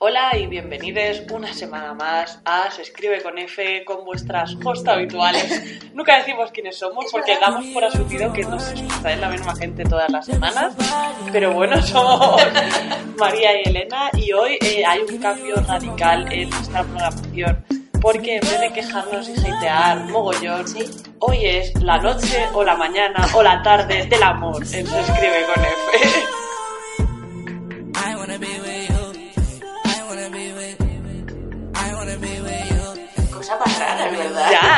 Hola y bienvenidos una semana más a Se escribe con F con vuestras host habituales. Nunca decimos quiénes somos porque damos por asumido que nos escucha la misma gente todas las semanas. Pero bueno, somos María y Elena y hoy eh, hay un cambio radical en nuestra programación. Porque en vez de quejarnos y hatear mogollón, hoy es la noche o la mañana o la tarde del amor en Se escribe con F.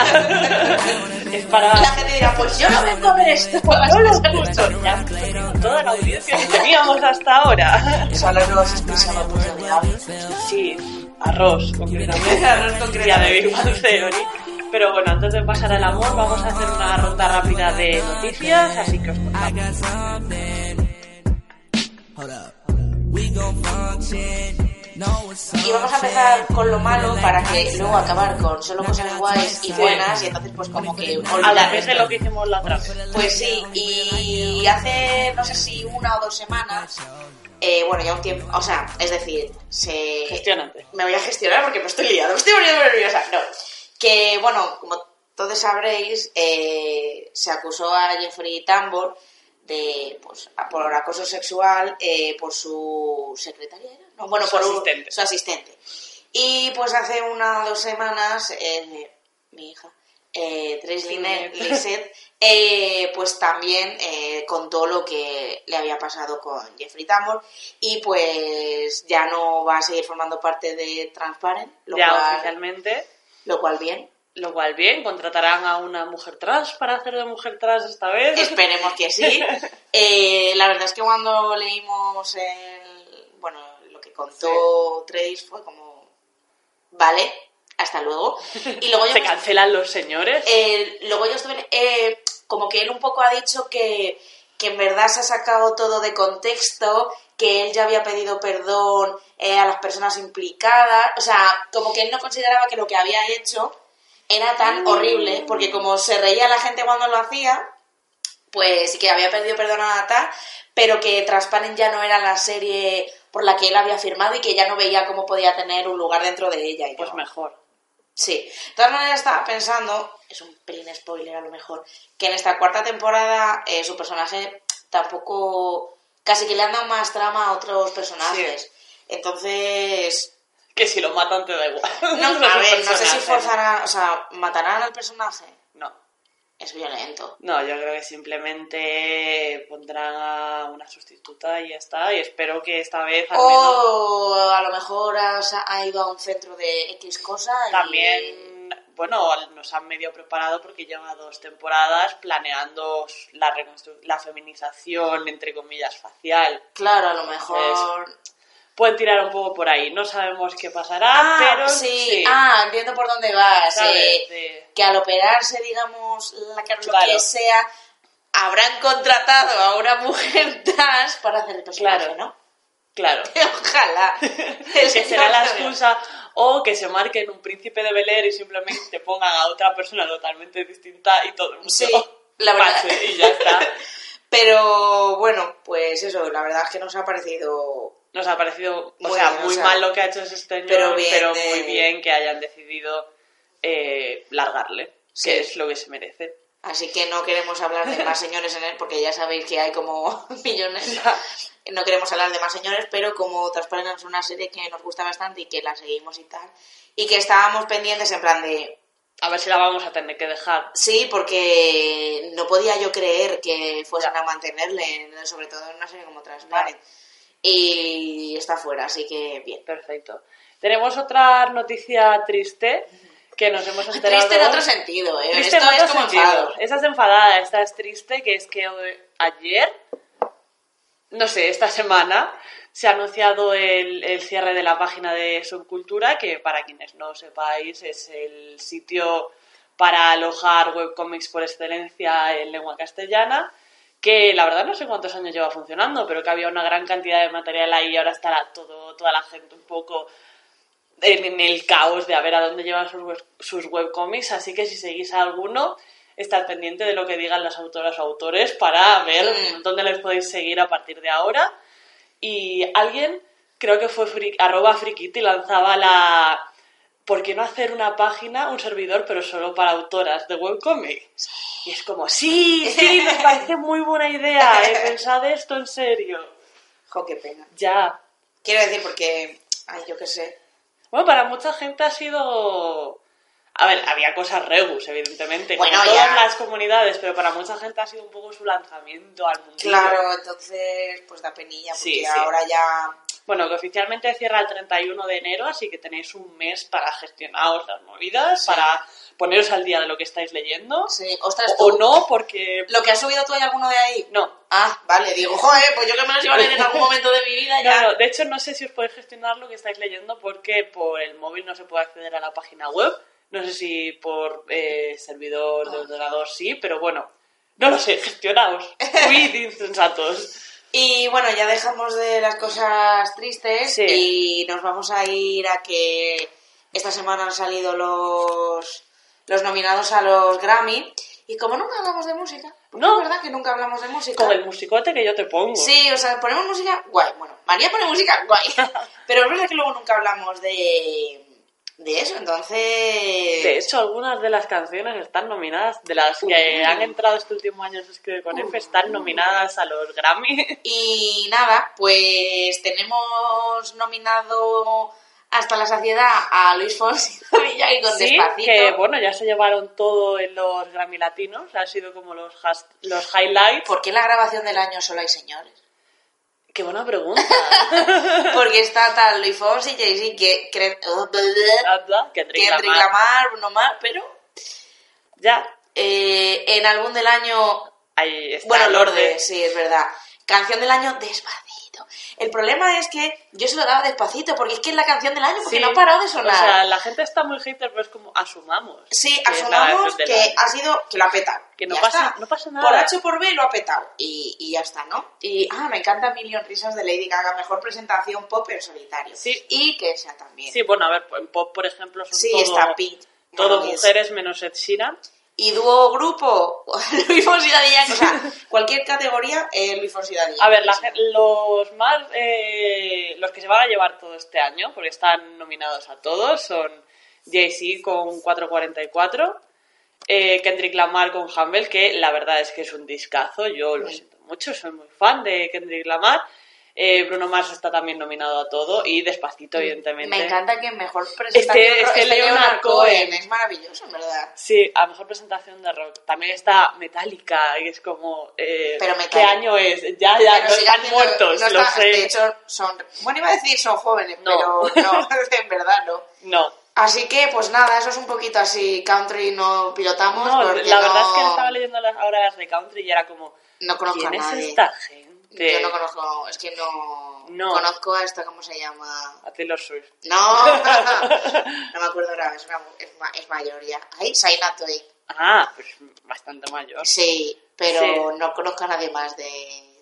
es para... La gente dirá, pues yo no vengo a ver esto. No lo escucho. Ya, toda la audiencia que teníamos hasta ahora. Son las nuevas expresiones de diablo. Sí, arroz, concretamente. Arroz, concretamente. Ya de Big Bang Theory. Pero bueno, antes de pasar al amor, vamos a hacer una ronda rápida de noticias, así que os contamos. Y vamos a empezar con lo malo para que luego acabar con solo cosas guays y buenas y entonces pues como que A olvidar la vez de lo que hicimos la otra vez. Pues sí, y hace no sé si una o dos semanas, eh, bueno ya un tiempo, o sea, es decir, se... Gestionante. Me voy a gestionar porque me estoy liando, me estoy poniendo nerviosa. No, que bueno, como todos sabréis, eh, se acusó a Jeffrey Tambor de, pues, por acoso sexual eh, por su secretaria, bueno, Su por un- asistente. su asistente. Y pues hace una o dos semanas, eh, mi hija, eh. Linet- Lisset, eh, pues también eh, contó lo que le había pasado con Jeffrey Tambor y pues ya no va a seguir formando parte de Transparent, lo, Ya cual, oficialmente, lo cual bien. lo cual bien, contratarán a una mujer trans para hacer de mujer trans esta vez. Esperemos que sí. Eh, la verdad es que cuando leímos el, bueno, contó Trace fue como, vale, hasta luego. Y luego yo Se cancelan los señores. Eh, luego yo estuve, eh, como que él un poco ha dicho que, que en verdad se ha sacado todo de contexto, que él ya había pedido perdón eh, a las personas implicadas, o sea, como que él no consideraba que lo que había hecho era tan horrible, porque como se reía la gente cuando lo hacía, pues sí que había pedido perdón a Nata, pero que Transparent ya no era la serie por la que él había firmado y que ya no veía cómo podía tener un lugar dentro de ella. Y Pues yo, mejor. Sí, de todas maneras estaba pensando, es un pelín spoiler a lo mejor, que en esta cuarta temporada eh, su personaje tampoco, casi que le han dado más trama a otros personajes. Entonces, Que si lo matan te da igual. no, a ver, no sé si forzarán, o sea, matarán al personaje. Es violento. No, yo creo que simplemente pondrán a una sustituta y ya está. Y espero que esta vez al menos O a lo mejor ha, ha ido a un centro de X cosa y... también, bueno, nos han medio preparado porque lleva dos temporadas planeando la, la feminización, entre comillas, facial. Claro, a lo mejor... Pueden tirar un poco por ahí. No sabemos qué pasará, Ah, pero sí. Ah, entiendo por dónde vas. eh, que al operarse, digamos, la lo Claro. que sea, habrán contratado a una mujer trans para hacer el personaje, Claro. ¿no? Claro. Ojalá. que será la excusa o que se marquen un príncipe de Bel Air y simplemente pongan a otra persona totalmente distinta y todo el mundo Sí, la verdad. pase y ya está. Pero bueno, pues eso, la verdad es que nos ha parecido. Nos ha parecido, o Muy sea, o muy sea, mal lo que ha hecho ese señor, pero pero, bien de- muy bien que hayan decidido eh, largarle, Sí. que es lo que se merece. Así que no queremos hablar de más señores en él, porque ya sabéis que hay como millones. No queremos hablar de más señores, pero como Transparent es una serie que nos gusta bastante y que la seguimos y tal, y que estábamos pendientes en plan de A ver si la vamos a tener que dejar. Sí, porque no podía yo creer que fuesen Ya. a mantenerle, sobre todo en una serie como Transparent. Y está fuera, así que bien. Perfecto. Tenemos otra noticia triste que nos hemos enterado. Triste en otro sentido, ¿eh? Triste Esto en es otro como sentido. enfado. Esta es enfadada, esta es triste, que es que ayer, no sé, esta semana, se ha anunciado el, el cierre de la página de Subcultura, que para quienes no sepáis es el sitio para alojar webcomics por excelencia en lengua castellana, que la verdad no sé cuántos años lleva funcionando, pero que había una gran cantidad de material ahí y ahora estará todo, toda la gente un poco en, en el caos de a ver a dónde llevan sus, web- sus webcomics, así que si seguís a alguno, estad pendiente de lo que digan las autoras o autores para ver dónde les podéis seguir a partir de ahora. Y alguien creo que fue arroba frikiti lanzaba la... ¿Por qué no hacer una página, un servidor, pero solo para autoras de webcomic? Y es como, sí, sí, me parece muy buena idea, he pensado esto en serio. Jo, qué pena. Ya. Quiero decir, porque, ay, yo qué sé. Bueno, para mucha gente ha sido... A ver, había cosas rebus, evidentemente, Bueno, como todas ya. las comunidades, pero para mucha gente ha sido un poco su lanzamiento al mundo. Claro, entonces, pues da penilla, porque Sí, sí. ahora ya... Bueno, que oficialmente cierra el 31 de enero, así que tenéis un mes para gestionaros las movidas, Sí. para poneros al día de lo que estáis leyendo. Sí, ostras, O, tú- no, porque... ¿Lo que has subido tú hay alguno de ahí? No. Ah, vale, digo, joder, pues yo que me los iba a leer en algún momento de mi vida ya. No, no, de hecho no sé si os podéis gestionar lo que estáis leyendo porque por el móvil no se puede acceder a la página web. No sé si por eh, servidor Ah. de ordenador sí, pero bueno, no lo sé, gestionaos. Fui insensatos. Y bueno, ya dejamos de las cosas tristes Sí. y nos vamos a ir a que esta semana han salido los, los nominados a los Grammy. Y como nunca hablamos de música, No. es verdad que nunca hablamos de música. Con el musicote que yo te pongo. Sí, o sea, ponemos música guay. Bueno, María pone música guay. Pero es verdad que luego nunca hablamos de, de eso, entonces... De hecho, algunas de las canciones están nominadas, de las que han entrado este último año Escribe con F, están nominadas a los Grammy. Y nada, pues tenemos nominado hasta la saciedad a Luis Fonsi y con Sí, Despacito. que bueno, ya se llevaron todo en los Grammy Latinos, ha sido como los, has- los highlights. ¿Por qué en la grabación del año solo hay señores? Qué buena pregunta. Porque está tal Luis Fonsi, Jay-Z, que, que, Kendrick Kendrick Lamar. Bruno Mars, pero Ya, eh, en álbum del año ahí está. Bueno, el Lourdes, sí, es verdad. Canción del año, despacito. El problema es que yo se lo daba despacito, porque es que es la canción del año, porque Sí. no ha parado de sonar. O sea, la gente está muy hater, pero es como asumamos. sí, que asumamos que ha sido, que lo ha petado. Que no pasa- está. no pasa nada. Por H o por B lo ha petado. Y, y ya está, ¿no? Y, ah, me encanta Million Risas de Lady Gaga, mejor presentación pop en solitario. Sí. Y que sea también. Sí, bueno, a ver, en pop, por ejemplo, son Sí, todo, está Pete. todo Bueno, es- mujeres menos Ed Sheeran. Y dúo grupo, Luis Fonsi. O sea, cualquier categoría, eh, Luis Fonsi A ver, la los más. eh, los que se van a llevar todo este año, porque están nominados a todos, son Jay-Z con 444, eh, Kendrick Lamar con Humble, que la verdad es que es un discazo, yo lo siento mucho, soy muy fan de Kendrick Lamar. Eh, Bruno Mars está también nominado a todo y Despacito, evidentemente. Me encanta que mejor presentación que- es que esté Leonard Cohen. Es maravilloso, en verdad. Sí, a mejor presentación de rock. También está Metallica, y es como. eh, Pero ¿Qué año es? Ya, ya, Pero no están muertos, no lo está- sé. De hecho, son... Bueno, iba a decir son jóvenes, No. pero no, en verdad no. No. Así que, pues nada, eso es un poquito así. Country no pilotamos No, la verdad no- es que estaba leyendo las, ahora las de country y era como. No conozco ¿Quién a es nadie. esta gente? Yo no conozco, es que no, No. conozco a esta, ¿cómo se llama? A Taylor Swift. No, no me acuerdo ahora, es, una- es, ma- es mayor ya. Ay, Saina. Ah, pues bastante mayor. Sí, pero Sí. no conozco a nadie más de,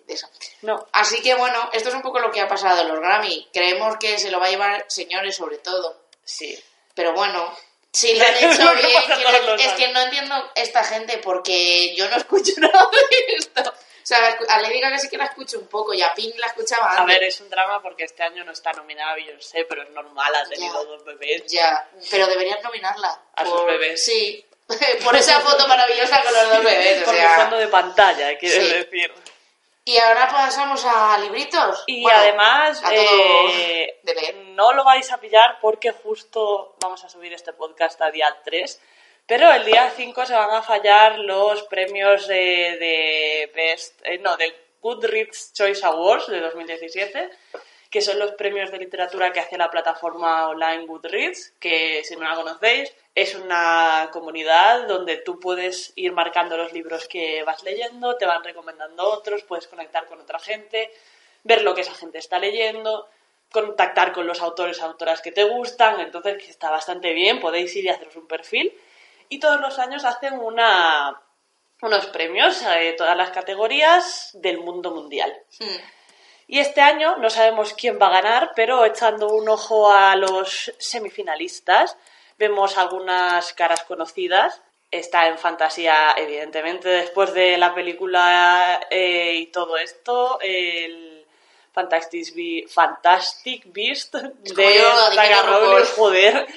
de eso. No. Así que bueno, esto es un poco lo que ha pasado en los Grammy. Creemos que se lo va a llevar señores sobre todo. Sí. Pero bueno, si lo han hecho bien, que es que no entiendo esta gente porque yo no escucho nada de esto. O sea, a Lady Gaga sí que la escucho un poco y a Pink la escuchaba A antes. ver, es un drama porque este año no está nominada Beyoncé, pero es normal, ha tenido Ya. dos bebés. Ya, pero deberían nominarla. A sus bebés. Sí, por esa foto maravillosa con los dos bebés. o Por sea. el fondo de pantalla, quiero Sí. decir. Y ahora pasamos a libritos. Y Bueno, además, a eh, de leer. no lo vais a pillar porque justo vamos a subir este podcast a día 3, pero el día 5 se van a fallar los premios eh, de Best, eh, no, de Goodreads Choice Awards de 2017, que son los premios de literatura que hace la plataforma online Goodreads, que si no la conocéis, es una comunidad donde tú puedes ir marcando los libros que vas leyendo, te van recomendando otros, puedes conectar con otra gente, ver lo que esa gente está leyendo, contactar con los autores autoras que te gustan, entonces que está bastante bien, podéis ir y haceros un perfil. Y todos los años hacen una, unos premios de todas las categorías del mundo mundial. Hmm. Y este año no sabemos quién va a ganar, pero echando un ojo a los semifinalistas, vemos algunas caras conocidas. Está en fantasía, evidentemente, después de la película eh, y todo esto, el Fantastic, Be- Fantastic Beast de Saga RuPaul. joder,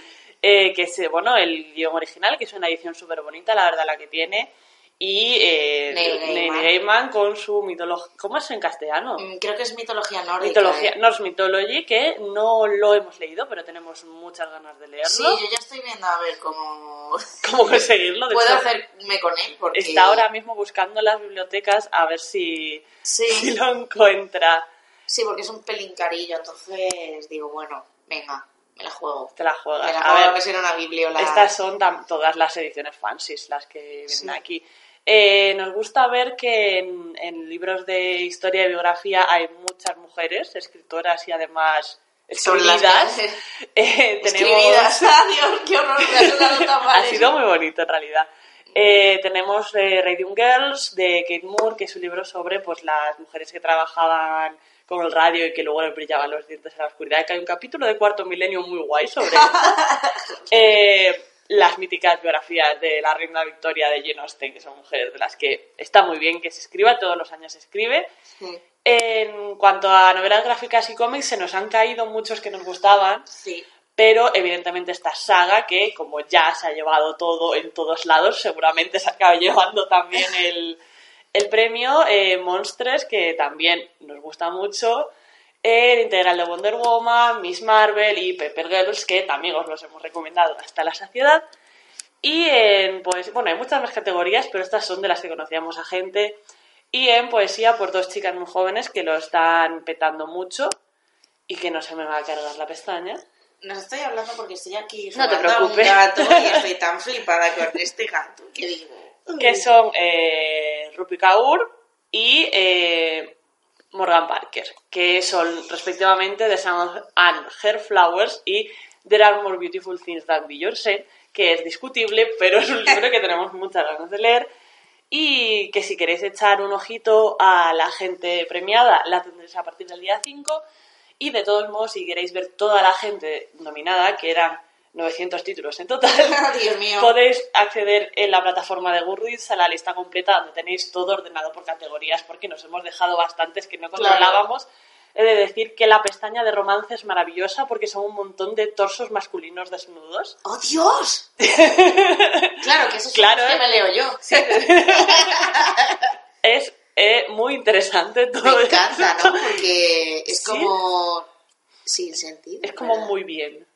eh, que es, bueno, el guion original, que es una edición súper bonita, la verdad, la que tiene, y eh, Neil. Gaiman con su mitología, ¿cómo es en castellano? Mm, Creo que es mitología nórdica. Mitología, ¿eh? Norse Mythology, que no lo hemos leído, pero tenemos muchas ganas de leerlo. Sí, yo ya estoy viendo a ver cómo ¿Cómo conseguirlo? De puedo hecho, hacerme con él. Porque... Está ahora mismo buscando en las bibliotecas a ver si, Sí. si lo encuentra. Sí, porque es un pelín carillo, entonces digo, bueno, venga, me la juego. Te la juegas. Me la a juego a ver, si era una bibliola. estas son todas las ediciones fancies las que vienen Sí. aquí. Eh, nos gusta ver que en, en libros de historia y biografía hay muchas mujeres, escritoras y además escribidas. que- Eh, tenemos... Escribidas. Adiós, qué horror, me ha mal ha sido muy bonito en realidad. Eh, tenemos eh, Radium Girls de Kate Moore, que es un libro sobre pues, las mujeres que trabajaban con el radio y que luego les brillaban los dientes en la oscuridad. Que hay un capítulo de Cuarto Milenio muy guay sobre eso. Eh, las míticas biografías de la reina Victoria de Jane Austen, que son mujeres de las que está muy bien que se escriba, todos los años se escribe. Sí, En cuanto a novelas gráficas y cómics, se nos han caído muchos que nos gustaban, sí. pero evidentemente esta saga, que como ya se ha llevado todo en todos lados, seguramente se acaba llevando también el, el premio eh, Monstres, que también nos gusta mucho, el integral de Wonder Woman, Miss Marvel y Pepper Girls, que también os los hemos recomendado hasta la saciedad. Y en, pues, bueno, hay muchas más categorías, pero estas son de las que conocíamos a gente. Y en poesía, por dos chicas muy jóvenes que lo están petando mucho y que no se me va a cargar la pestaña. No estoy hablando porque estoy aquí No te a un preocupes. gato y estoy tan flipada con este gato que digo... que son eh, Rupi Kaur y eh, Morgan Parker, que son respectivamente The Sun and Her Flowers y There Are More Beautiful Things Than Beyoncé, que es discutible, pero es un libro que tenemos muchas ganas de leer. Y que si queréis echar un ojito a la gente premiada, la tendréis a partir del día 5 y de todos modos, si queréis ver toda la gente nominada, que eran 900 títulos en total, Dios mío. Podéis acceder en la plataforma de Goodreads a la lista completa donde tenéis todo ordenado por categorías porque nos hemos dejado bastantes que no controlábamos. He de decir que la pestaña de romance es maravillosa porque son un montón de torsos masculinos desnudos. ¡Oh, Dios! claro, que eso es Claro, que ¿eh? me leo yo. Es eh, muy interesante todo Me esto. encanta, ¿no? Porque es Sí. como... Sin sentido. Es como ¿verdad? muy bien.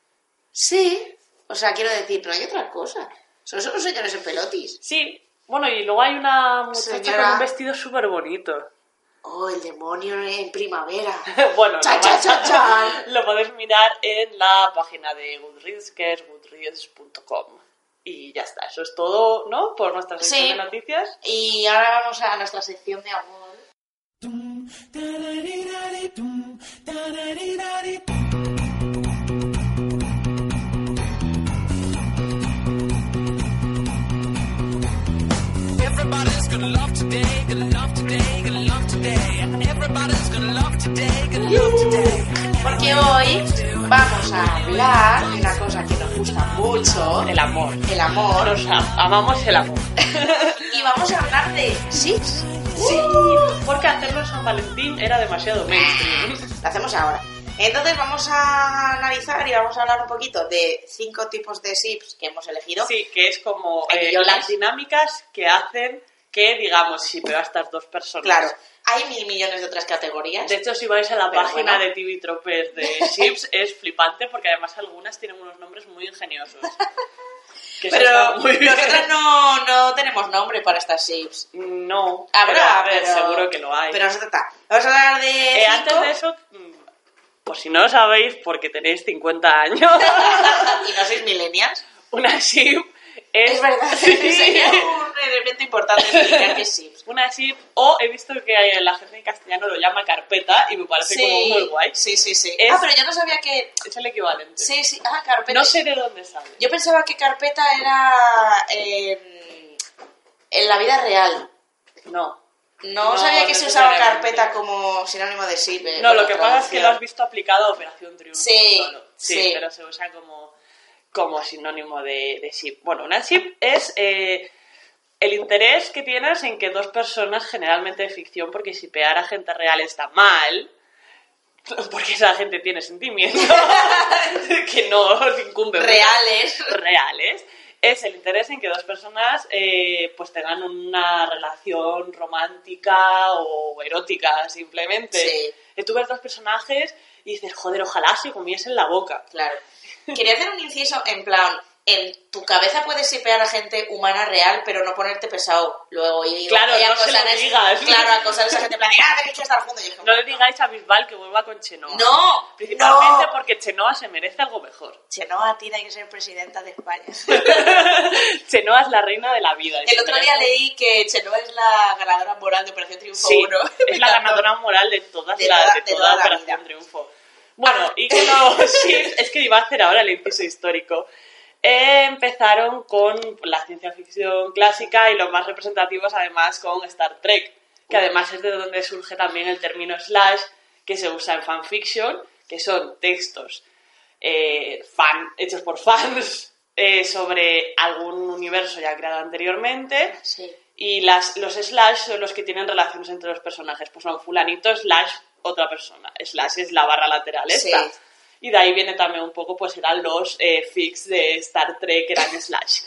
Sí. O sea, quiero decir, pero hay otra cosa. Son solo señores en pelotis. Sí, bueno, y luego hay una muchacha Señora. con un vestido súper bonito. Oh, el demonio en primavera. bueno, Chan, lo, chan, vais a- chan, chan. lo podéis mirar en la página de Goodreads, que es goodreads.com. Y ya está, eso es todo, ¿no? Por nuestra sección Sí. de noticias. Y ahora vamos a nuestra sección de amor. Dum, dum, Porque hoy vamos a hablar de una cosa que nos gusta mucho, El amor. el amor, Nos am- amamos el amor. y vamos a hablar de Sips. Sí, porque hacerlo en San Valentín era demasiado mainstream. Lo hacemos ahora. Entonces vamos a analizar y vamos a hablar un poquito de cinco tipos de Sips que hemos elegido. Sí, que es como Hay eh, las dinámicas que hacen que, digamos, sí, pero a estas dos personas. Claro, hay mil millones de otras categorías. De hecho, si vais a la Pero página bueno. de TV Tropes de Ships, es flipante porque además algunas tienen unos nombres muy ingeniosos. Pero nosotros no, no tenemos nombre para estas Sips. No, Habrá, pero, a ver, pero- seguro que lo hay. Pero nosotros está. Vamos a hablar de. Eh, antes de eso, pues si no lo sabéis, porque tenéis 50 años, y no sois millennials. una ship es... Es verdad, Sí. sería un elemento importante explicar qué es Sips. Una ship, o he visto que la gente en castellano lo llama carpeta y me parece como muy guay. sí, sí, sí. Es- Ah, pero yo no sabía que. Es el equivalente. Sí, sí. Ah, carpeta. No sé de dónde sale. Yo pensaba que carpeta era. eh, en la vida real. No. No, No, sabía que se usaba carpeta como sinónimo de Sip. eh, No, lo que pasa es que lo has visto aplicado a Operación Triunfo. Sí, solo. sí, sí. pero se usa como, como sinónimo de, de ship. Bueno, una ship es eh, el interés que tienes en que dos personas, generalmente de ficción, porque shipear a gente real está mal, porque esa gente tiene sentimientos que no incumben Reales. reales es el interés en que dos personas eh, pues tengan una relación romántica o erótica simplemente Sí. Tú ves dos personajes y dices joder ojalá se comiesen la boca Claro. Quería hacer un inciso en plan, en tu cabeza puedes sipear a gente humana real, pero no ponerte pesado luego y, Claro, y no se lo digas. Claro, acosar a esa gente en plan, ah, tenéis que estar juntos. Yo, no le digáis a Bisbal que vuelva con Chenoa No, principalmente no. porque Chenoa se merece algo mejor Chenoa tiene que ser presidenta de España. Chenoa es la reina de la vida El otro día leí que Chenoa es la ganadora moral de Operación Triunfo Sí, 1. es la ganadora moral de todas De las toda- de de toda toda la Operación. Triunfo. Bueno, y que los Sims, es que iba a hacer ahora el inciso histórico. Eh, empezaron con la ciencia ficción clásica y los más representativos además con Star Trek, que además es de donde surge también el término slash que se usa en fanfiction, que son textos eh, fan, hechos por fans eh, sobre algún universo ya creado anteriormente Sí. y las, los slash son los que tienen relaciones entre los personajes. Pues son fulanito slash otra persona. Slash es la barra lateral esta. Sí. Y de ahí viene también un poco, pues eran los eh, fix de Star Trek, que eran slash.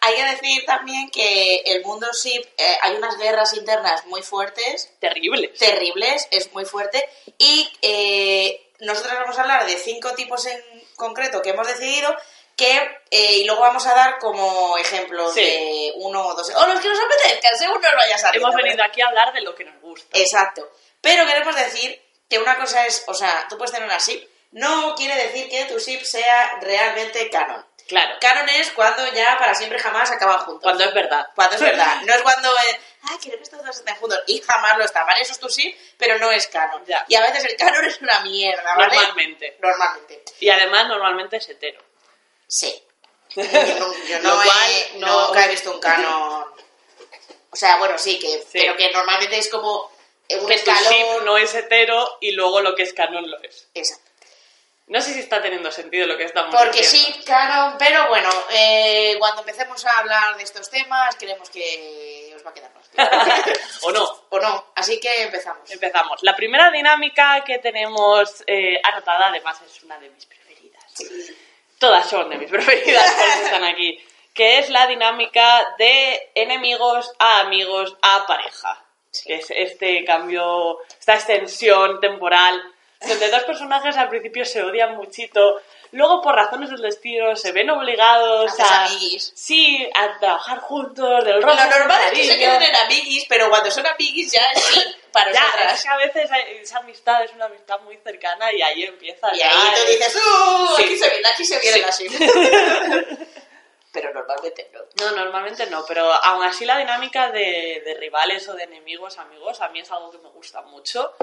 Hay que decir también que el mundo SIP eh, hay unas guerras internas muy fuertes, Terribles. terribles, es muy fuerte. Y eh, nosotros vamos a hablar de cinco tipos en concreto que hemos decidido que eh, y luego vamos a dar como ejemplos Sí. de uno o dos o los que nos apetezcan según nos vaya saliendo Hemos pero- venido aquí a hablar de lo que nos gusta. exacto pero queremos decir que una cosa es o sea tú puedes tener una SIP no quiere decir que tu SIP sea realmente canon Claro. canon es cuando ya para siempre jamás acaban juntos Cuando es verdad. cuando es verdad. No es cuando, eh, quiero que estos dos estén juntos. Y jamás lo está. Vale, eso es tu sí, pero no es canon. Ya. Y a veces el canon es una mierda, ¿vale? Normalmente. Normalmente. Y además normalmente es hetero. Sí. Yo no, yo no he- nunca he visto un canon. O sea, bueno, sí, que, Sí. pero que normalmente es como eh, un Que tu escalón. ship no es hetero y luego lo que es canon lo es. Exacto. No sé si está teniendo sentido lo que estamos Porque diciendo. sí, canon, pero bueno, eh, cuando empecemos a hablar de estos temas, creemos que os va a quedar más claro. ¿O no? o no. Así que empezamos. Empezamos. La primera dinámica que tenemos eh, anotada, además, es una de mis preferidas. Todas son de mis preferidas, por eso están aquí. Que es la dinámica de enemigos a amigos a pareja. Que es este cambio, esta extensión temporal, donde dos personajes al principio se odian muchito, luego por razones del destino se ven obligados Haces a, amiguis. sí, a trabajar juntos, del Lo rojo normal es que se queden en amiguis, pero cuando son amiguis ya es sí, para Ya, nosotras. es que a veces esa amistad es una amistad muy cercana y ahí empieza Y ahí tú dices, ¡uh! Sí. Aquí se viene, aquí se viene Sí. así. pero normalmente no. No, normalmente no, pero aún así la dinámica de, de rivales o de enemigos, amigos, a mí es algo que me gusta mucho,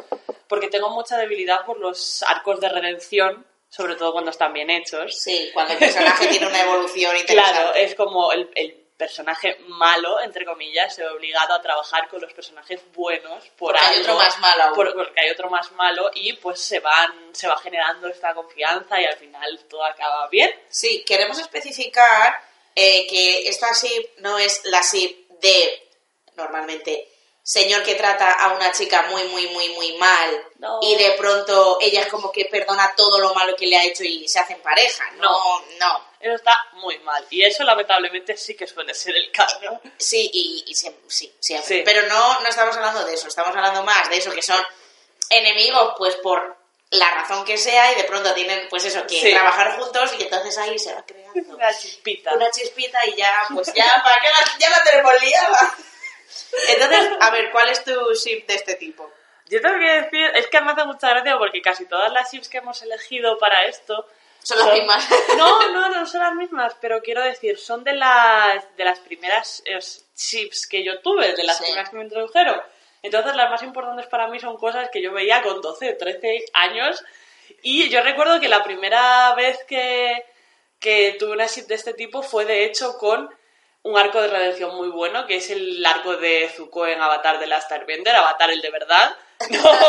porque tengo mucha debilidad por los arcos de redención, sobre todo cuando están bien hechos. Sí, cuando el personaje tiene una evolución interesante. Claro, es como el, el personaje malo, entre comillas, se ve obligado a trabajar con los personajes buenos por Porque hay algo, otro más malo aún. por- porque hay otro más malo y pues se van se va generando esta confianza y al final todo acaba bien. Sí, queremos especificar eh, que esta SIP no es la SIP de, normalmente, señor que trata a una chica muy, muy, muy, muy mal No. y de pronto ella es como que perdona todo lo malo que le ha hecho y se hacen pareja. No, no. Eso está muy mal y eso lamentablemente sí que suele ser el caso. Sí, y, y siem- sí, siempre. Sí. Pero no, no estamos hablando de eso, estamos hablando más de eso, que son enemigos, pues por la razón que sea, y de pronto tienen, pues eso, que Sí. trabajar juntos, y entonces ahí se va creando Una chispita. una chispita y ya, pues ya, ¿para qué la, ya la tenemos liada? Entonces, a ver, ¿cuál es tu ship de este tipo? Yo tengo que decir, es que me hace mucha gracia porque casi todas las chips que hemos elegido para esto Son las mismas. No, no, no son las mismas, pero quiero decir, son de las de las primeras eh, chips que yo tuve, de las Sí. primeras que me introdujeron. Entonces, las más importantes para mí son cosas que yo veía con 12 o 13 años. Y yo recuerdo que la primera vez que, que tuve una chip de este tipo fue, de hecho, con un arco de redención muy bueno, que es el arco de Zuko en Avatar de Last Airbender, Avatar el de verdad, no,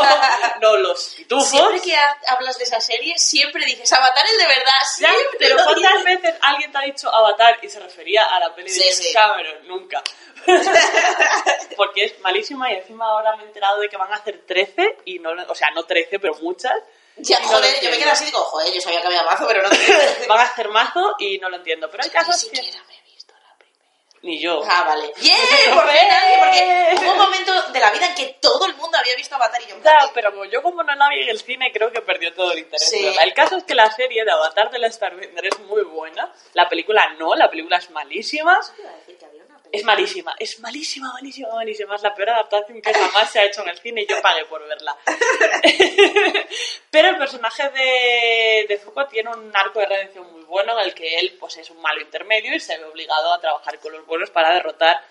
no los pitufos. Siempre que ha- hablas de esa serie, siempre dices Avatar el de verdad. Ya, Siempre pero lo ¿cuántas veces alguien te ha dicho Avatar y se refería a la peli de James sí. Cameron? Nunca. Porque es malísima y encima ahora me he enterado de que van a hacer 13 y no, o sea, no 13, pero muchas. Ya, no joder, yo me quedo así y digo, joder, yo sabía que había mazo, pero no Van a hacer mazo y no lo entiendo. Pero hay casos que... siquiera me he visto la primera. Ni yo. Ah, vale. ¡Bien! Por fin nadie, porque hubo un momento de la vida en que todo el mundo había visto Avatar y yo... de, pero como yo como no la vi en el cine, creo que perdió todo el interés. Sí. El caso es que la serie de Avatar de la Starbender es muy buena. La película no, la película es malísima. Iba a decir que había Es malísima, es malísima, malísima, malísima. Es la peor adaptación que jamás se ha hecho en el cine y yo pagué por verla. Pero el personaje de, de Zuko tiene un arco de redención muy bueno en el que él pues, es un malo intermedio y se ve obligado a trabajar con los buenos para derrotar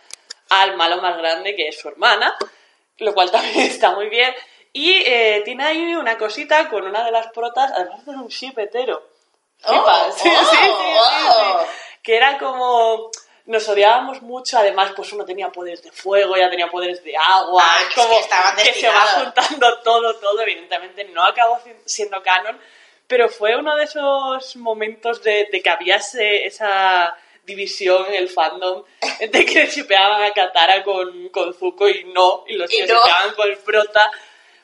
al malo más grande que es su hermana, lo cual también está muy bien. Y eh, tiene ahí una cosita con una de las protas, además de un ship hetero. Oh. Sí, oh, sí, sí, sí, oh. sí. Que era como. Nos odiábamos mucho, además, pues uno tenía poderes de fuego, ya tenía poderes de agua, Ah, es como que que se va juntando todo, todo, evidentemente no acabó si- siendo canon, pero fue uno de esos momentos de, de que había esa división en el fandom de que shipeaban a Katara con, con Zuko y no, y los Y que no. shipeaban con el prota.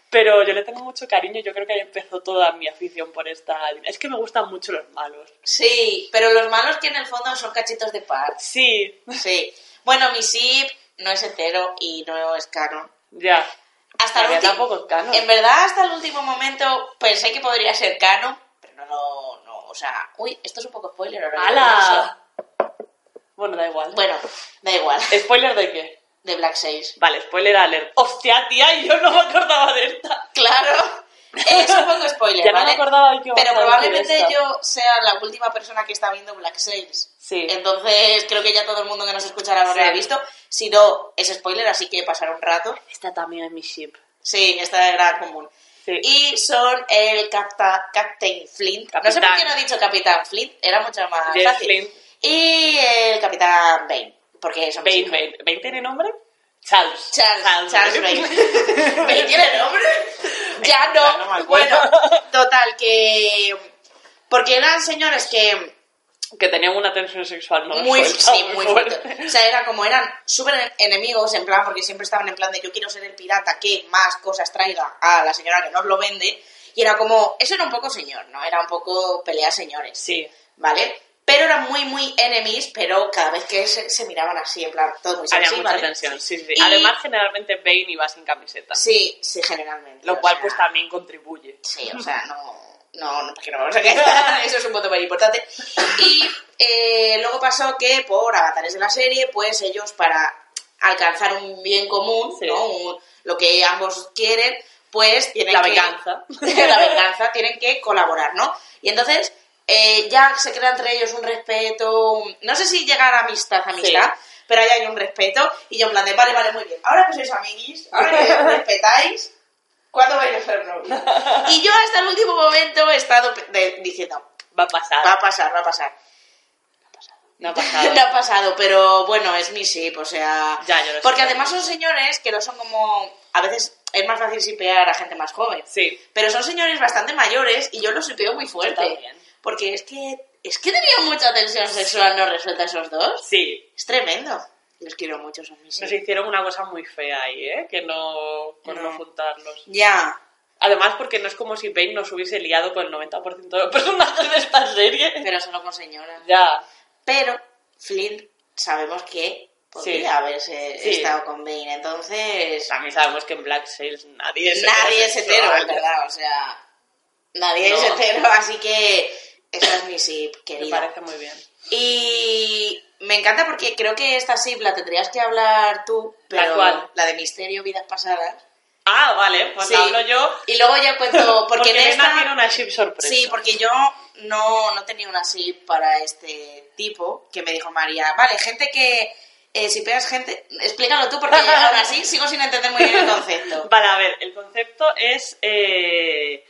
Pero yo le tengo mucho cariño, yo creo que ahí empezó toda mi afición por esta... Es que me gustan mucho los malos. Sí, pero los malos que en el fondo son cachitos de par. Sí, Sí. Bueno, mi SIP no es hetero y no es canon. ya. Hasta el último... tampoco es canon. En verdad, hasta el último momento pensé que podría ser canon, pero no, no, no, o sea... Uy, esto es un poco spoiler ahora. ¡Hala! Bueno, da igual. Bueno, da igual. ¿Spoiler de qué? De Black Sails. Vale, spoiler alert. ¡Hostia, tía! Yo no me acordaba de esta. Claro. Es un poco spoiler, Ya no me ¿vale? acordaba ibas Pero probablemente yo sea la última persona que está viendo Black Sails. Sí. Entonces creo que ya todo el mundo que nos escuchará lo Sí. habrá visto. Si no, es spoiler, así que pasar un rato. Esta también es mi ship. Sí, esta era común. Sí. Y son el capta, Captain Flint. No sé por Capitán. qué no he dicho Capitán Flint, era mucho más Jeff fácil. Flint. Y el Capitán Bane, porque son Bane. Bane. ¿Bane tiene nombre? Charles. Charles, Charles Bane. ¿Bane tiene nombre? ya no me no. bueno, total, que... Porque eran señores que Que tenían una tensión sexual, ¿no? muy, Suelta, sí, muy fuerte. O sea, era como eran súper enemigos, en plan, porque siempre estaban en plan de yo quiero ser el pirata que más cosas traiga a la señora que nos lo vende. Y era como, eso era un poco señor, ¿no? Era un poco pelea señores, Sí. ¿vale? Pero eran muy, muy enemies, pero cada vez que se, se miraban así, en plan, todo muy Había sexy, mucha ¿vale? tensión, sí, sí. Y- Además, generalmente Bane iba sin camiseta. Sí, sí, generalmente. Lo cual, sea, pues, también contribuye. Sí, o sea, no. No, no, que no vamos a quedar. Eso es un punto muy importante. Y eh, luego pasó que por avatares de la serie, pues ellos para alcanzar un bien común, Sí. ¿no? Un- lo que ambos quieren, pues tienen La que... venganza. la venganza, tienen que colaborar, ¿no? Y entonces eh, ya se crea entre ellos un respeto, un- no sé si llegar a amistad, amistad, pero ahí hay un respeto y yo en plan de, vale, vale, muy bien, ahora que sois amiguis, ahora que os respetáis, ¿cuándo vais a ser novios? Y yo hasta el último momento he estado de- diciendo, Va a pasar. va a pasar, va a pasar. No ha pasado. No ha pasado, pero bueno, es mi sí, o sea... Ya, yo lo sé. Porque además son señores que no son como... A veces es más fácil sipear a gente más joven. Sí. Pero son señores bastante mayores y yo los sipeo muy fuerte. Yo también. Porque es que... Es que tenían mucha tensión sexual no resuelta esos dos. Sí. Es tremendo. Los quiero mucho, son mis Nos hicieron una cosa muy fea ahí, ¿eh? Que no... Por no, No. juntarlos. Ya. Además, porque no es como si Bane nos hubiese liado con el 90% de los personajes de esta serie. Pero solo con señoras. Ya. Pero Flint sabemos que podría Sí. haberse Sí. estado con Bane. Entonces... También sabemos que en Black Sails nadie es nadie es hetero, verdad, o sea, nadie No. es hetero, así que esa es mi SIP, Me querida. parece muy bien. Y me encanta porque creo que esta SIP la tendrías que hablar tú, ¿La pero cual? la de Misterio, Vidas Pasadas. Ah, vale, pues Sí. la hablo yo. Y luego ya cuento, porque, en Elena esta... tiene una ship sorpresa. Sí, porque yo no, no tenía una SIP para este tipo, que me dijo María, vale, gente que... Eh, si pegas gente, explícalo tú porque aún así sigo sin entender muy bien el concepto. Vale, a ver, el concepto es eh,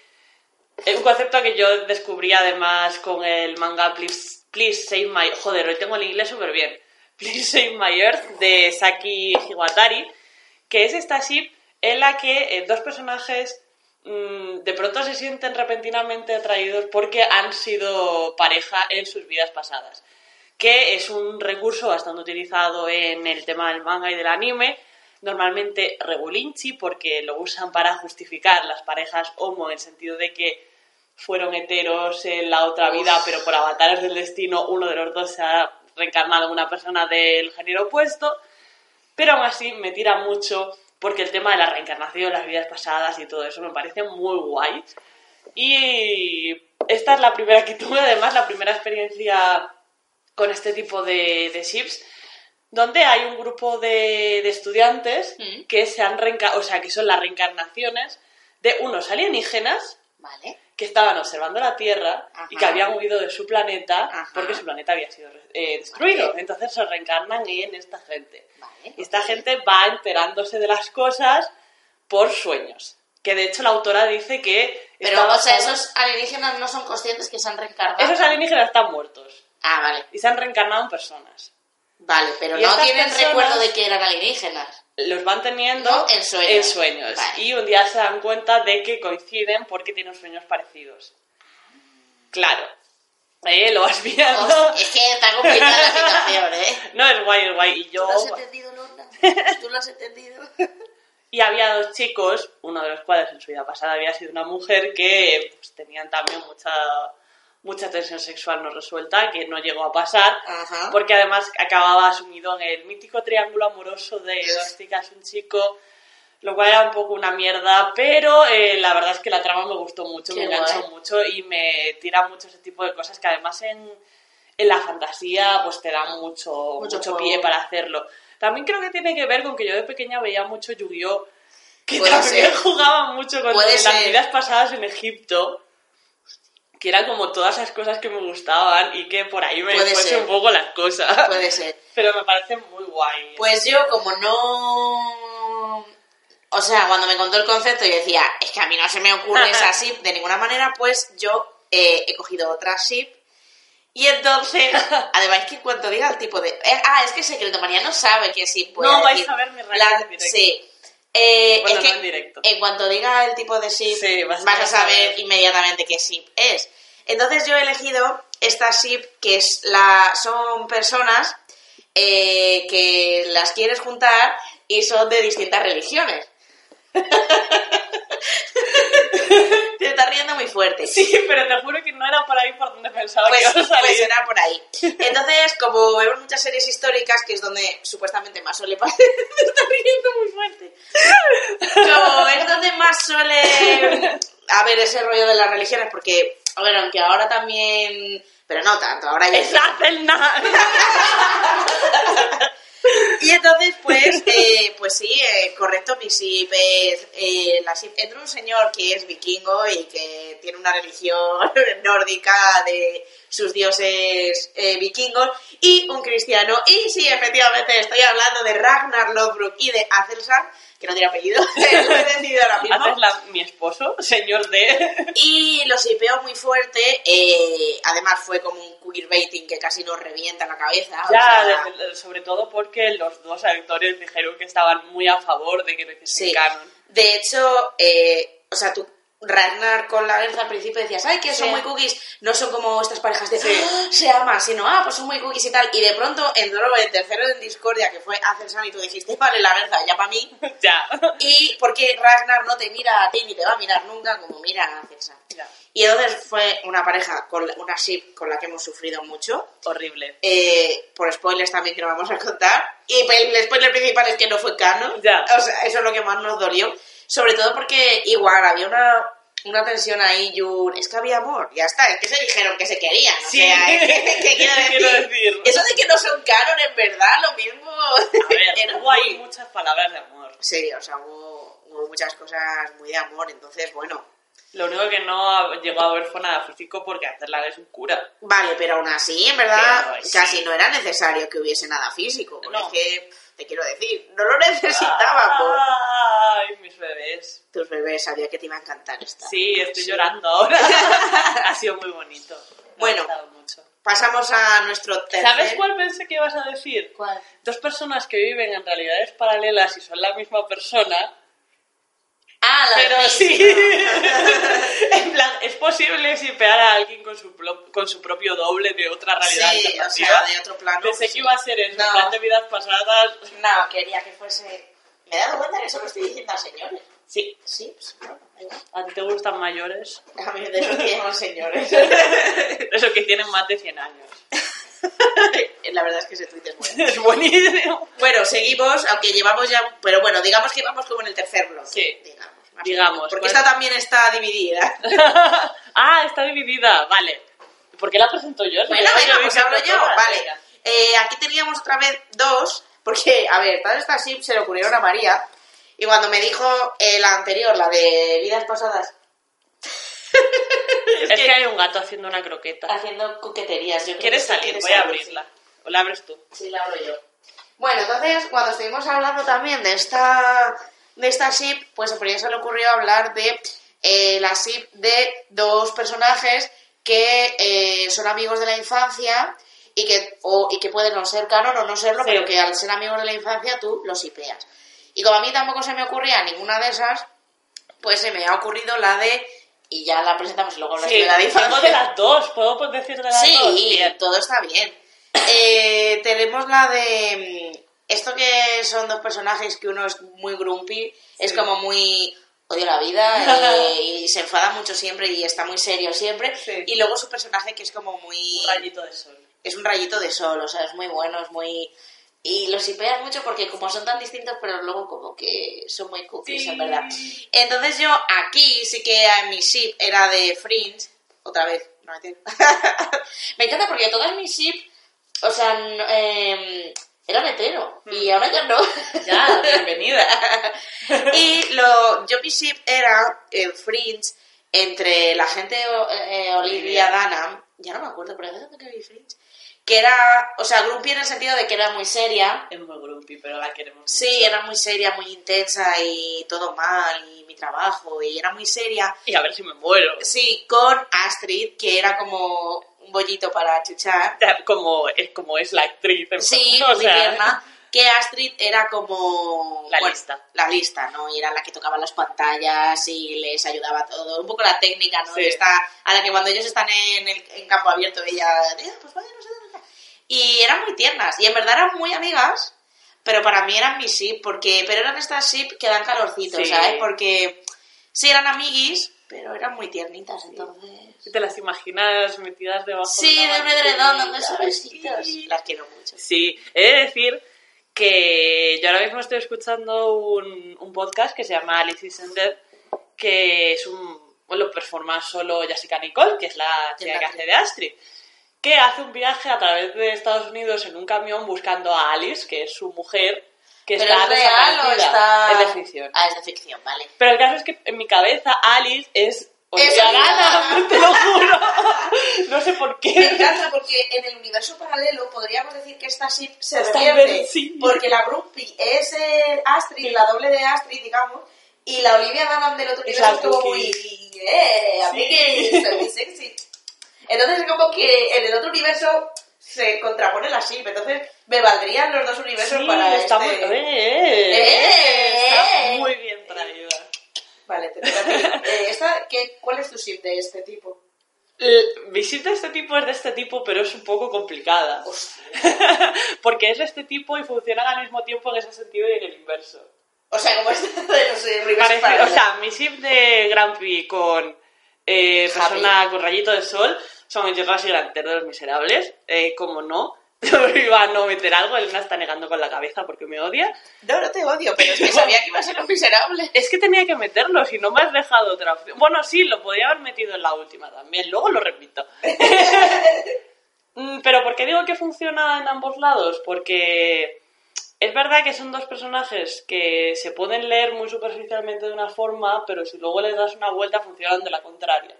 es un concepto que yo descubrí además con el manga Please, Please Save My... Joder, hoy tengo el inglés súper bien. Please Save My Earth de Saki Hiwatari, que es esta ship en la que eh, dos personajes mm, de pronto se sienten repentinamente atraídos porque han sido pareja en sus vidas pasadas que es un recurso bastante utilizado en el tema del manga y del anime, normalmente regulinchi, porque lo usan para justificar las parejas homo en el sentido de que fueron heteros en la otra vida, pero por avatares del destino uno de los dos se ha reencarnado en una persona del género opuesto. Pero aún así me tira mucho porque el tema de la reencarnación, las vidas pasadas y todo eso me parece muy guay. Y esta es la primera que tuve, además la primera experiencia con este tipo de, de ships, donde hay un grupo de, de estudiantes Mm. que se han reenca- o sea, que son las reencarnaciones de unos alienígenas Vale. que estaban observando la Tierra y que habían huido de su planeta Ajá. porque su planeta había sido eh, destruido. Vale. Entonces se reencarnan en esta gente. Vale. Y esta gente va enterándose de las cosas por sueños. Que de hecho la autora dice que... Pero, o sea, esos alienígenas no son conscientes que se han reencarnado. Esos alienígenas están muertos Ah, vale. y se han reencarnado en personas. Vale, pero Y no tienen personas- recuerdo de que eran alienígenas. Los van teniendo No, en sueños. en sueños. Vale. Y un día se dan cuenta de que coinciden porque tienen sueños parecidos. Claro. Eh, lo viendo. Hostia, es que está complicada la situación, ¿eh? No, es guay, es guay. Y ¿Tú yo... lo has entendido, Lorna? ¿Tú lo has entendido? Y había dos chicos, uno de los cuales en su vida pasada había sido una mujer, que pues, tenían también mucha, mucha tensión sexual no resuelta, que no llegó a pasar, Ajá. porque además acababa asumido en el mítico triángulo amoroso de dos chicas y un chico, lo cual era un poco una mierda, pero eh, la verdad es que la trama me gustó mucho, Qué me enganchó guay. mucho y me tira mucho ese tipo de cosas que además en, en la fantasía pues te dan mucho, Mucho pie para hacerlo. También creo que tiene que ver con que yo de pequeña veía mucho Yu-Gi-Oh! Que Puede también ser. jugaba mucho con Puede las vidas pasadas en Egipto. Que eran como todas esas cosas que me gustaban y que por ahí me Puede fuese un poco las cosas. Puede ser. Pero me parece muy guay. Pues yo, como no... O sea, cuando me contó el concepto y decía, es que a mí no se me ocurre esa ship de ninguna manera, pues yo eh, he cogido otra ship y entonces, además que en cuanto diga el tipo de... eh, ah, es que Secreto María no sabe qué ship voy No, a vais decir. a ver mi La- directo. Sí. Eh, Bueno, es que en directo. en cuanto diga el tipo de ship, Sí, vas vas, a saber inmediatamente qué ship es. Entonces yo he elegido esta ship que es la son personas eh, que las quieres juntar y son de distintas religiones. Te estás riendo muy fuerte. Sí, pero te juro que no era por ahí por donde pensaba Pues, que iba a salir. pues será por ahí. Entonces, como vemos muchas series históricas, que es donde supuestamente más suele pasar, me está riendo muy fuerte. Como es donde más suele haber ese rollo de las religiones, porque, a ver, aunque ahora también, pero no tanto, ahora ya... ¡Es nada! Y entonces, pues, eh, pues sí, eh, correcto, mi ship es eh, la ship entre un señor que es vikingo y que tiene una religión nórdica de sus dioses eh, vikingos y un cristiano. Y sí, efectivamente, estoy hablando de Ragnar Lothbrok y de Athelstan, que no tiene apellido, lo he decidido ahora mismo. Haces la- mi esposo, señor D. Y lo shipeo muy fuerte, eh, además fue como un queerbaiting que casi nos revienta la cabeza. o Ya, sea, sobre todo porque los dos actores dijeron que estaban muy a favor de que hiciesen Sí. De hecho, eh, o sea, tú, Ragnar con la Berza al principio decías, ay, que son Sí. muy cookies, no son como estas parejas de "Ah, se aman, sino, ah, pues son muy cookies y tal. Y de pronto entró el tercero en discordia, que fue Acelsan, y tú dijiste, vale, la Berza, ya para mí. ya. Y porque Ragnar no te mira a ti ni te va a mirar nunca como mira a Acelsan. Y entonces fue una pareja, con una ship con la que hemos sufrido mucho. Horrible. Eh, por spoilers también que no vamos a contar. Y el spoiler principal es que no fue canon. Ya. O sea, eso es lo que más nos dolió. Sobre todo porque igual había una, una tensión ahí, y un- es que había amor, ya está, es que se dijeron que se querían. O Sí. sea, ¿qué, qué quiero, decir? Quiero decir. Eso de que no son canon, en verdad, lo mismo. A ver, hubo ahí muchas palabras de amor. Sí, o sea, hubo, hubo muchas cosas muy de amor, entonces, bueno. Lo único que no llegó a ver fue nada físico porque hacerla es un cura. Vale, pero aún así, en verdad, sí. casi no era necesario que hubiese nada físico. Porque No. es que, pff, te quiero decir, no lo necesitábamos. Ay, mis bebés. Tus bebés sabía que te iba a encantar esta. Sí, estoy llorando ahora. ha sido muy bonito. Me ha Bueno. gustado mucho. Pasamos a nuestro tercer... ¿Sabes cuál pensé que ibas a decir? ¿Cuál? Dos personas que viven en realidades paralelas y son la misma persona, Ah, la pero de sí. En plan, es posible sipear a alguien con su, con su propio doble de otra realidad Sí, o sea, de otro plano. Pensé sí. que iba a ser eso, No. en plan de vidas pasadas. No, quería que fuese... Me he dado cuenta que solo estoy diciendo a señores. Sí. Sí, pues, no, ¿A ti te gustan mayores? A mí de esos que llaman señores. Eso que tienen más de 100 años. La verdad es que ese tweet es bueno. Es buenísimo. Bueno, seguimos, aunque llevamos ya... Pero bueno, digamos que vamos como en el tercer bloque. Sí. Digamos. Digamos, Porque esta también está dividida. ah, está dividida. Vale. ¿Por qué la presento yo? Si Bueno, ya venga, pues hablo yo. todas, Vale. Eh, aquí teníamos otra vez dos, porque, a ver, todas estas sims se le ocurrieron a María. Y cuando me dijo eh, la anterior, la de vidas pasadas, Es que hay un gato haciendo una croqueta. haciendo coqueterías. Yo creo ¿Quieres salir? quieres Voy a abrirla. ¿O la abres tú? Sí, la abro yo. Bueno, entonces, cuando estuvimos hablando también de esta, de esta ship, pues a se le ocurrió hablar de eh, la ship de dos personajes que eh, son amigos de la infancia y que, o, y que pueden no ser canon o no serlo, Sí. pero que al ser amigos de la infancia tú los hipeas. Y como a mí tampoco se me ocurría ninguna de esas, pues se me ha ocurrido la de, y ya la presentamos y luego hablas Sí, de la de tengo infancia. de las dos. ¿Puedo pues, decir de las dos? Sí, todo está bien. Eh, tenemos la de... mm, Esto que son dos personajes que uno es muy grumpy, es Sí. como muy... Odio la vida y, y se enfada mucho siempre y está muy serio siempre. Sí. Y luego su personaje que es como muy... Un rayito de sol. Es un rayito de sol, o sea, es muy bueno, es muy... Y los hipeas mucho porque como son tan distintos, pero luego como que son muy cookies, Sí. en verdad. Entonces yo aquí sí que en mi ship era de Fringe, otra vez, no me entiendo. me encanta porque todas mis ship, o sea, n- em, eran hetero y ahora ya no. Ya, bienvenida. y lo, yo mi ship era en Fringe entre la gente eh, Olivia Dana, ya no me acuerdo, pero tanto que vi Fringe, que era, o sea, grumpy en el sentido de que era muy seria, Es muy grumpy, pero la queremos Sí, mucho. era muy seria, muy intensa y todo mal y mi trabajo y era muy seria. Y a ver si me muero. Sí, con Astrid, que era como un bollito para chuchar. Como es, como es la actriz. en- Sí, o muy sea, tierna. Que Astrid era como... La lista. La lista, ¿no? Y era la que tocaba las pantallas y les ayudaba todo. Un poco la técnica, ¿no? Sí. De esta, a la que cuando ellos están en, el, en campo abierto, ella... "Eh, pues vaya, no sé está". Y eran muy tiernas. Y en verdad eran muy amigas, pero para mí eran mis ship, porque... Pero eran estas ship que dan calorcito, Sí. ¿sabes? Porque sí eran amiguis, pero eran muy tiernitas, entonces... Si te las imaginas metidas debajo Sí, de de un edredón mantilla, dando besitos. sí. Las quiero mucho. Sí, he de decir que yo ahora mismo estoy escuchando un, un podcast que se llama Alice is Dead, que es un. Bueno, lo performa solo Jessica Nicole, que es la chica que hace de Astrid, que hace un viaje a través de Estados Unidos en un camión buscando a Alice, que es su mujer, que ¿Pero está es real o está...? Es de ficción. Ah, es de ficción, vale. Pero el caso es que en mi cabeza Alice es. Olivia te lo juro. No sé por Me qué. encanta porque en el universo paralelo podríamos decir que esta ship se Está revierte. sí. Porque la Grumpy es eh, Astrid, la doble de Astrid, digamos, y la Olivia Dunham del otro Es universo es como muy... ¡Eh! amiguis, soy muy sexy. Entonces es como que en el otro universo se contrapone la ship. Entonces me valdrían los dos universos Sí, para está este... muy, eh, Eh, está eh. muy bien traída. Vale, te toca. Eh, esta, ¿qué, ¿Cuál es tu ship de este tipo? L- Mi ship de este tipo es de este tipo, pero es un poco complicada. Porque es de este tipo y funcionan al mismo tiempo en ese sentido y en el inverso. O sea, como este de los eh, universos Parece- o sea, mi ship de Grumpy con eh, persona con rayito de sol son y Granter de los miserables. Eh, como no, iba a no meter algo, Elena está negando con la cabeza porque me odia. No, no te odio, pero es que sabía que iba a ser un miserable. Es que tenía que meterlo, si no me has dejado otra opción. Bueno, sí, lo podría haber metido en la última también, luego lo repito. Mm, Pero ¿por qué digo que funciona en ambos lados? Porque es verdad que son dos personajes que se pueden leer muy superficialmente de una forma, pero si luego les das una vuelta funcionan de la contraria.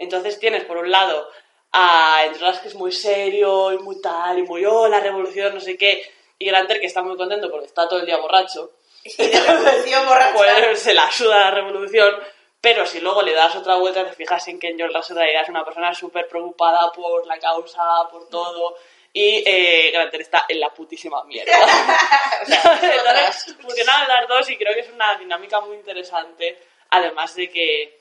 Entonces tienes, por un lado, a Entrolas que es muy serio y muy tal, y muy, oh, la revolución, no sé qué, y Granter que está muy contento porque está todo el día borracho. Y de revolución borracha. Pues se la suda la revolución, pero si luego le das otra vuelta, te fijas en que George Russell en es una persona súper preocupada por la causa, por todo, y eh, Granter está en la putísima mierda. O sea, Entonces, funcionan las dos y creo que es una dinámica muy interesante, además de que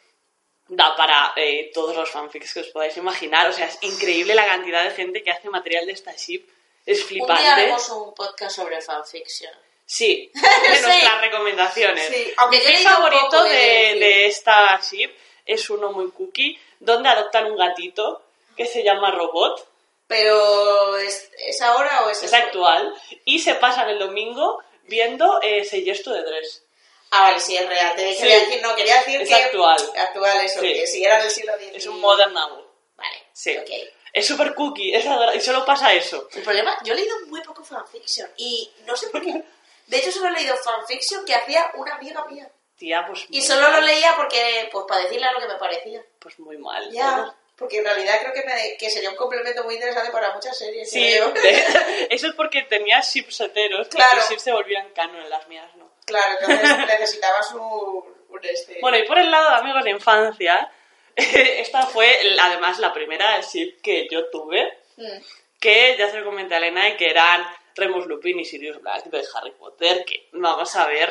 da para eh, todos los fanfics que os podáis imaginar, o sea, es increíble la cantidad de gente que hace material de esta ship, es un día flipante. haremos un podcast sobre fanfiction. Sí, de Sí. nuestras recomendaciones. Sí, aunque Mi favorito de de, decir. de esta ship es uno muy cookie, donde adoptan un gatito que se llama Robot, Pero, ¿es, ¿es ahora o es es actual, y se pasan el domingo viendo eh, Yesto de Dress. Ah, vale, sí, es real. Te Sí. decir, no, quería decir Es que... actual. Actual, eso, Sí. que si era del siglo XIX. Es un modern novel. Vale, Sí. ok. Es súper cookie, es adorable, y solo pasa eso. El problema, yo he leído muy poco fanfiction y no sé por qué. De hecho, solo he leído fanfiction que hacía una amiga mía. Tía, pues Y solo lo mal. leía porque, pues para decirle lo que me parecía. Pues muy mal. Ya, porque en realidad creo que, me, que sería un complemento muy interesante para muchas series. Sí, de- eso es porque tenía ships heteros, que Claro. los ships se volvían canon en las mías, ¿no? Claro, entonces necesitabas un, un este... Bueno, y por el lado de amigos de infancia, esta fue además la primera ship que yo tuve, Mm. que ya se lo comenté a Elena, y que eran Remus Lupin y Sirius Black de Harry Potter, que vamos a ver.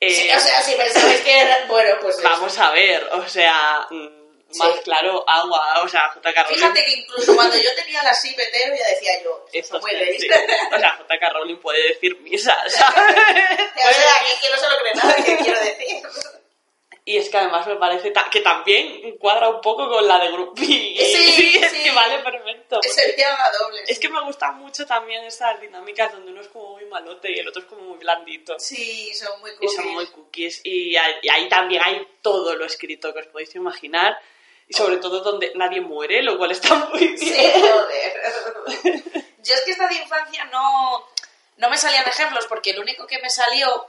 eh, Sí, o sea, si pensabais que era... Bueno, pues eso. vamos a ver, o sea, mm, más Sí. claro, agua, o sea, J.K. Rowling. Fíjate que incluso cuando yo tenía la hetero ya decía yo, Esto ley. sí. O sea, J.K. Rowling puede decir misa, ¿sabes? O sea, que, que no se lo cree nadie, quiero decir. Y es que además me parece ta- que también cuadra un poco con la de Grupi. Sí, es sí. que vale perfecto. Sería doble. Es que me gustan mucho también esas dinámicas donde uno es como muy malote y el otro es como muy blandito. Sí, son muy Y cookies. son muy cookies. Y ahí, y ahí también hay todo lo escrito que os podéis imaginar. Y sobre todo donde nadie muere, lo cual está muy bien. Sí, joder. Yo es que esta de infancia no, no me salían ejemplos porque el único que me salió,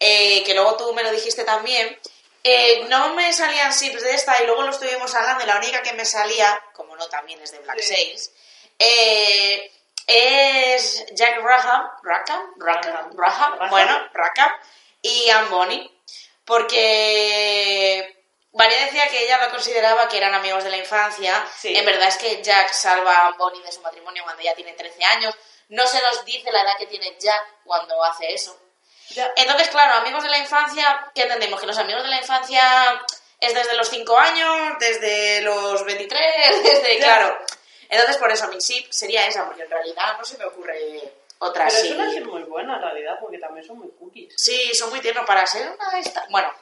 eh, que luego tú me lo dijiste también, eh, no me salían sips de esta y luego lo estuvimos hablando y la única que me salía, como no también es de Black Sí. Sails, eh, es Jack Rackham, Rackham, Rackham, Rackham. bueno, Rackham y Anne Bonny, porque María decía que ella lo consideraba que eran amigos de la infancia. Sí. En verdad es que Jack salva a Bonny de su matrimonio cuando ella tiene 13 años. No se nos dice la edad que tiene Jack cuando hace eso. Ya. Entonces, claro, amigos de la infancia, ¿qué entendemos? Que los amigos de la infancia es desde los 5 años, desde los 23, desde, Ya. claro. Entonces, por eso mi ship sería esa, porque en realidad no se me ocurre otra Pero así. es una muy buena en realidad, porque también son muy cookies. Sí, son muy tiernos para ser una esta. Bueno,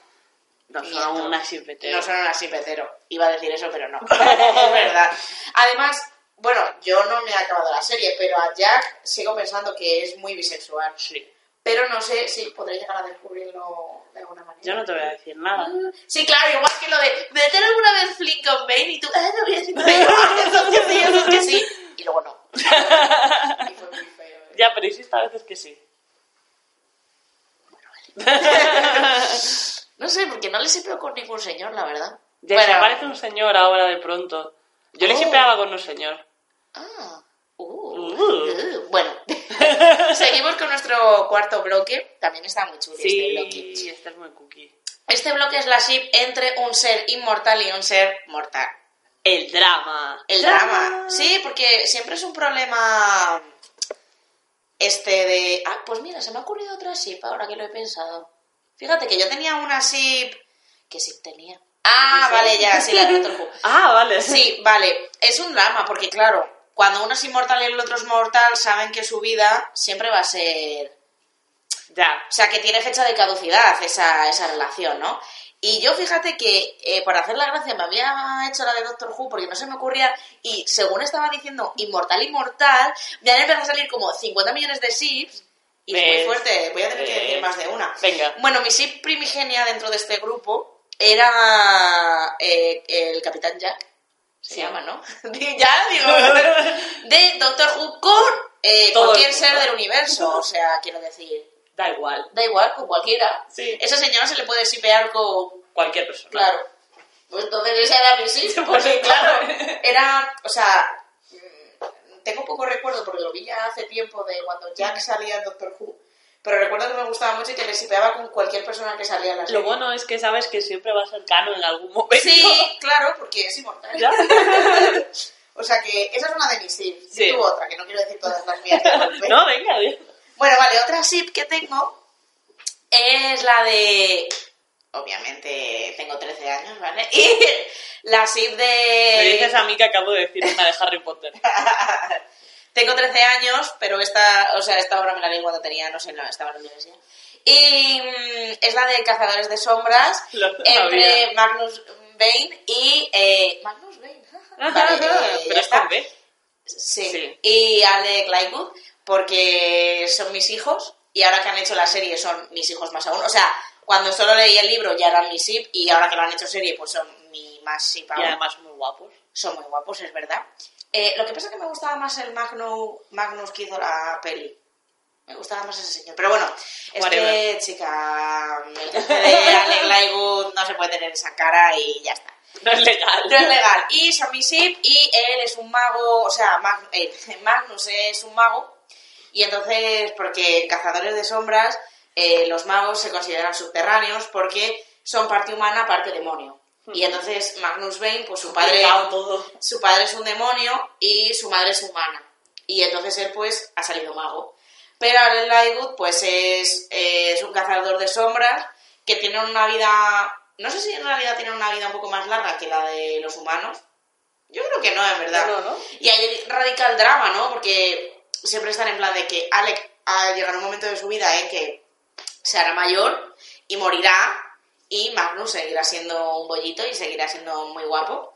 No son una ship hetero. no son una ship hetero. Iba a decir eso, pero no. es verdad. Además, bueno, yo no me he acabado la serie, pero a Jack sigo pensando que es muy bisexual. Sí. Pero no sé si podré llegar a descubrirlo de alguna manera. Yo no te voy a decir nada. Sí, claro, igual que lo de meter alguna vez Flink con Bane y tú, ah, no voy a decir entonces que sí. Y luego no. Y fue muy feo. ¿eh? Ya, pero hiciste a veces que sí. No sé, porque no le sirvió con ningún señor, la verdad. Ya Bueno. un señor ahora de pronto. Yo le Oh. shipeaba con un señor. Ah. Uh. Uh. Uh. Bueno, seguimos con nuestro cuarto bloque. También está muy chulo este bloque. Sí, este es muy cookie. Este bloque es la ship entre un ser inmortal y un ser mortal. El drama. El drama. Sí, porque siempre es un problema este de... Ah, pues mira, se me ha ocurrido otra ship ahora que lo he pensado. Fíjate que yo tenía una ship... ¿Qué ship tenía? Ah, ¿Qué vale, ya, sí, la de Doctor Who. Ah, vale. Sí, vale. Es un drama, porque claro, cuando uno es inmortal y el otro es mortal, saben que su vida siempre va a ser... Ya. O sea, que tiene fecha de caducidad esa, esa relación, ¿no? Y yo fíjate que eh, por hacer la gracia me había hecho la de Doctor Who porque no se me ocurría y según estaba diciendo inmortal, inmortal, me han empezado a salir como 50 millones de ships y es muy fuerte, voy a tener que decir más de una. Venga. Bueno, mi ship primigenia dentro de este grupo era eh, el Capitán Jack, se Sí. llama, ¿no? ya, digo, de Doctor Who con eh, cualquier el ser del universo, o sea, quiero decir, Da igual. da igual, con cualquiera. Sí. Esa señora se le puede sipear con... Cualquier persona. Claro. Pues entonces esa era mi ship, Pues porque claro. era, o sea, tengo poco recuerdo porque lo vi ya hace tiempo de cuando Jack salía en Doctor Who, pero recuerdo que me gustaba mucho y que le sipeaba con cualquier persona que salía en la serie. Lo bueno es que sabes que siempre va a ser canon en algún momento. Sí, claro, porque es inmortal. ¿Ya? O sea que esa es una de mis sips. Sí. Y tú otra, que no quiero decir todas las mías de no, venga, bien. Bueno, vale, otra sip que tengo es la de... Obviamente tengo 13 años, ¿vale? Y la sip de... Me dices a mí que acabo de decir una de Harry Potter. Tengo 13 años, pero esta, o sea, esta obra me la leí cuando tenía, no sé, no, estaba en la universidad. Y mm, es la de Cazadores de Sombras Lo entre sabía. Magnus Bane y... eh, Magnus Bane. Vale, eh, Pero es con. B. Sí. Sí. Y Alec Lightwood, porque son mis hijos y ahora que han hecho la serie son mis hijos más aún. O sea, cuando solo leí el libro ya eran mi ship y ahora que lo han hecho serie pues son mi más ship Y aún. además muy guapos. Son muy guapos, es verdad. Eh, lo que pasa es que me gustaba más el Magno, Magnus que hizo la peli. Me gustaba más ese señor. Pero bueno, este chica, el que hace de no se puede tener esa cara y ya está. No es legal. No es legal. Y son mi ship y él es un mago, o sea, eh, Magnus es un mago. Y entonces, porque en Cazadores de Sombras, eh, los magos se consideran subterráneos porque son parte humana, parte demonio. Y entonces Magnus Bane, pues su padre, todo. su padre es un demonio y su madre es humana. Y entonces él, pues, ha salido mago. Pero Alec Lightwood, pues, es, eh, es un cazador de sombras que tiene una vida... No sé si en realidad tiene una vida un poco más larga que la de los humanos. Yo creo que no, en verdad. No, ¿no? Y ahí radica el drama, ¿no? Porque siempre están en plan de que Alec ha llegado un momento de su vida en que se hará mayor y morirá y Magnus seguirá siendo un bollito y seguirá siendo muy guapo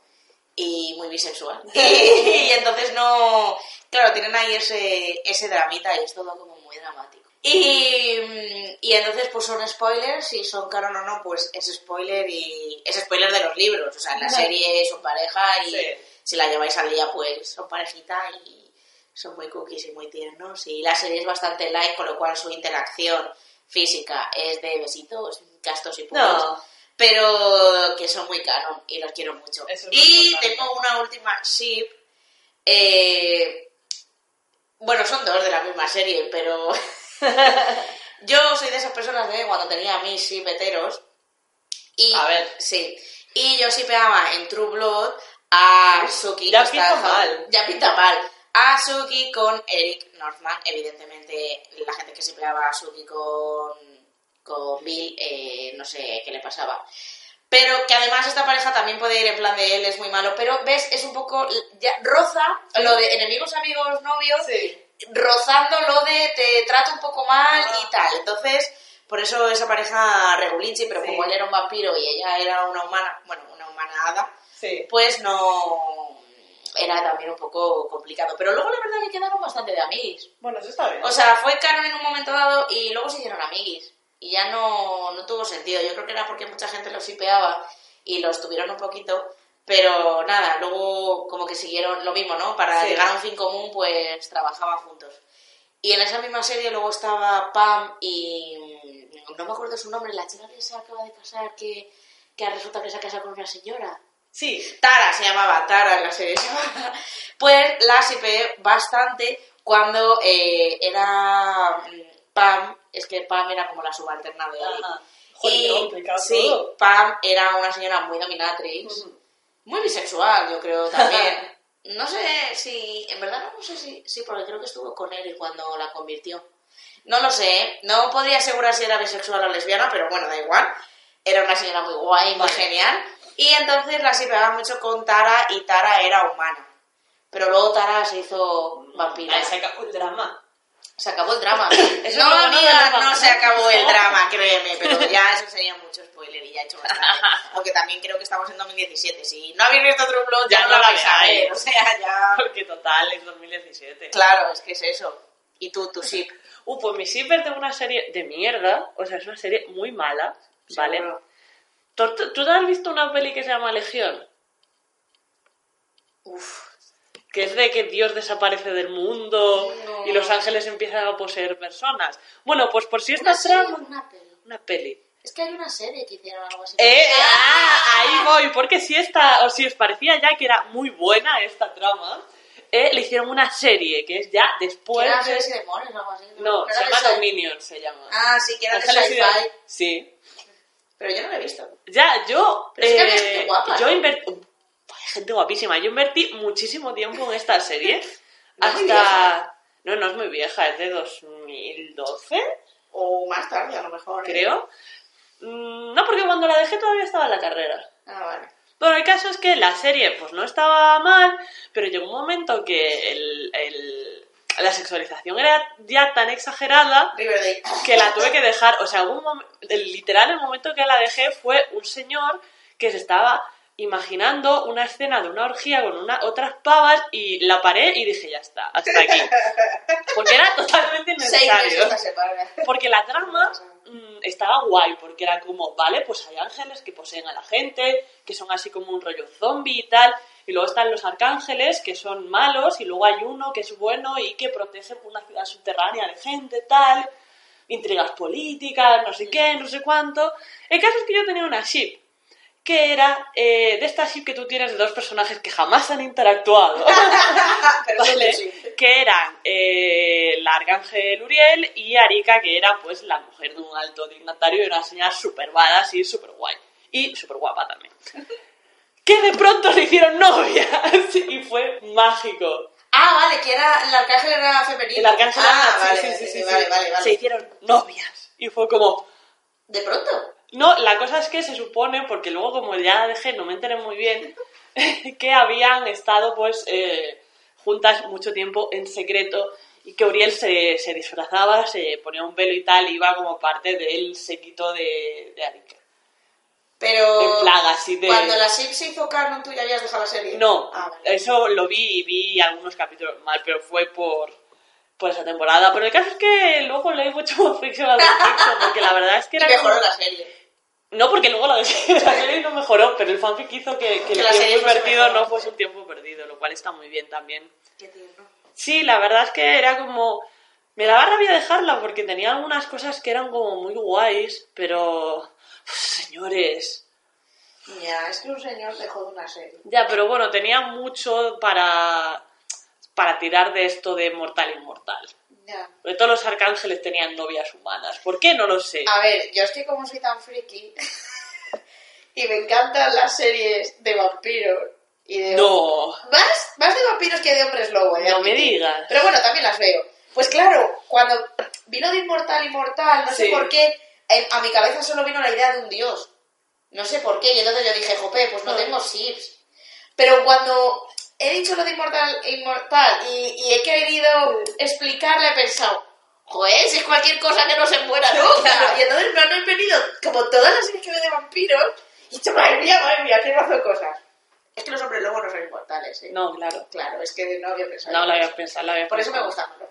y muy bisexual. y entonces no... Claro, tienen ahí ese, ese dramita y es todo como muy dramático. Y, mm, y entonces pues son spoilers, si son canon o no, pues es spoiler y es spoiler de los libros. O sea, en la serie son pareja y Sí. si la lleváis al día pues son parejita y son muy cookies y muy tiernos. Y la serie es bastante light, con lo cual su interacción física es de besitos, castos y puros. No. Pero que son muy canon y los quiero mucho. Es y importante. tengo una última ship. eh, bueno, son dos de la misma serie, pero yo soy de esas personas de cuando tenía mis shipeteros. Y, A ver. Sí. Y yo shipeaba en True Blood a Suki. Ya pinta mal. Ya pinta mal. A Suki con Eric Northman. Evidentemente, la gente que shipeaba a Suki con, con Bill, eh, no sé qué le pasaba. Pero que además esta pareja también puede ir en plan de él es muy malo. Pero, ¿ves? Es un poco... Ya, roza lo de enemigos, amigos, novios Sí. rozando lo de te trato un poco mal Ah. y tal. Entonces, por eso esa pareja regulinchi, pero Sí. como él era un vampiro y ella era una humana, bueno, una humana hada, Sí. pues no era también un poco complicado. Pero luego la verdad que quedaron bastante de amiguis. Bueno, eso está bien. O sea, fue canon en un momento dado y luego se hicieron amiguis. Y ya no, no tuvo sentido. Yo creo que era porque mucha gente los shipeaba y los tuvieron un poquito. Pero nada, luego como que siguieron lo mismo, ¿no? Para Sí. llegar a un fin común, pues trabajaban juntos. Y en esa misma serie luego estaba Pam y... No me acuerdo su nombre, la chica que se acaba de casar, que, que resulta que se ha casado con una señora. Sí. Tara se llamaba, Tara la serie se llamaba. Pues la shipeé bastante cuando eh, era mm, Pam, es que Pam era como la subalterna de. Joder, qué Y sí. Pam era una señora muy dominatrix, muy bisexual, yo creo también. No sé si, en verdad no sé si, sí, porque creo que estuvo con él cuando la convirtió. No lo sé, ¿eh? no podría asegurar si era bisexual o lesbiana, pero bueno, da igual. Era una señora muy guay, muy Vale. genial. Y entonces la pegaba mucho con Tara y Tara era humana. Pero luego Tara se hizo vampira. Ahí se acabó el drama. Se acabó el drama. Eso no, es amiga, no se acabó el drama, créeme, pero ya eso sería mucho spoiler y ya he hecho bastante. Aunque también creo que estamos en 2017. Si no habéis visto True Blood, ya, Ya no lo vais a ver. O sea, ya... Porque total, es 2017. Claro, es que es eso. Y tú, tu ship. Uh, pues mi shipper de una serie de mierda. O sea, es una serie muy mala. ¿Vale? Seguro. ¿Tú, tú- tú has visto una peli que se llama Legión? Uf. Que es de que Dios desaparece del mundo No. y los ángeles empiezan a poseer personas. Bueno, pues por si esta trama... una peli. Una peli. Es que hay una serie que hicieron algo así. ¡Eh! ¡Ah! Ahí voy, porque si esta, o si os parecía ya que era muy buena esta trama, eh, le hicieron una serie que es ya después eran de... demonios o algo así. No, Era se llama Dominion, se llama. Ah, sí, que era de sci-fi. Sí. Pero yo no lo he visto. Ya, yo... Pero es que había eh, gente guapa, Yo ¿no? invertí... Gente guapísima. Yo invertí muchísimo tiempo en esta serie. No hasta... No, no es muy vieja, es de 2012, O más tarde, a lo mejor. ¿eh? creo. Mm, No, porque cuando la dejé todavía estaba en la carrera. Ah, vale. Bueno, el caso es que la serie pues no estaba mal, pero llegó un momento que el, el- la sexualización era ya tan exagerada Riverdale. que la tuve que dejar. O sea, el- literal, el momento que la dejé fue un señor que se estaba imaginando una escena de una orgía con una, otras pavas y la paré y dije, ya está, hasta aquí. Porque era totalmente innecesario. Porque la trama mm, estaba guay, porque era como, vale, pues hay ángeles que poseen a la gente, que son así como un rollo zombie y tal, y luego están los arcángeles, que son malos, y luego hay uno que es bueno y que protege una ciudad subterránea de gente, tal, intrigas políticas, no sé qué, no sé cuánto. El caso es que yo tenía una ship, que era eh, de esta ship que tú tienes de dos personajes que jamás han interactuado. Pero ¿vale? sí. Que eran eh, la Arcángel Uriel y Arika, que era pues la mujer de un alto dignatario y una señora súper badass y súper guay. Y súper guapa también. Que de pronto se hicieron novias y fue mágico. Ah, vale, que era, el arcángel era femenino. El Arcángel ah, era- vale, sí, sí, sí, sí, vale, vale, vale. Se hicieron novias. Y fue como, ¿De pronto? No, la cosa es que se supone, porque luego como ya dejé, no me enteré muy bien, que habían estado pues eh, juntas mucho tiempo en secreto y que Uriel se, se disfrazaba, se ponía un velo y tal, iba como parte del séquito de, de Arika. Pero... En plaga, así de... Cuando la SIP se hizo canon, ¿tú ya habías dejado la serie? No, Ah, vale. eso lo vi y vi algunos capítulos mal, pero fue por, por esa temporada. Pero el caso es que luego leí mucho más ficción al respecto, porque la verdad es que Y era... mejoró como- la serie. No, porque luego la, la serie no mejoró, pero el fanfic hizo que, que Que el tiempo mejor. no fuese un tiempo perdido, lo cual está muy bien también. Qué tierno. Sí, la verdad es que era como... Me daba rabia dejarla porque tenía algunas cosas que eran como muy guays, pero... señores... Ya, es que un señor dejó de una serie. Ya, pero bueno, tenía mucho para, para tirar de esto de mortal inmortal. Ya. Porque todos los arcángeles tenían novias humanas. ¿Por qué? No lo sé. A ver, yo estoy como soy tan friki y me encantan las series de vampiros y de... No. Más, más de vampiros que de hombres lobo, eh, No me digas. Pero bueno, también las veo. Pues claro, cuando vino de Inmortal Inmortal, no sé por qué, a mi cabeza solo vino la idea de un dios. No sé por qué, y entonces yo dije, jope, pues no tengo Sips. Pero cuando he dicho lo de Inmortal Inmortal y, y he querido explicarle, he pensado, joder, si es cualquier cosa que no se muera nunca. Y entonces me han venido como todas las series que veo de vampiros, y he dicho, madre mía, madre mía, qué mazo de cosas. Es que los hombres lobos no son inmortales, ¿eh? No, claro. Claro, es que no había pensado. No lo había pensado, lo había Por eso me pensado. gustan más los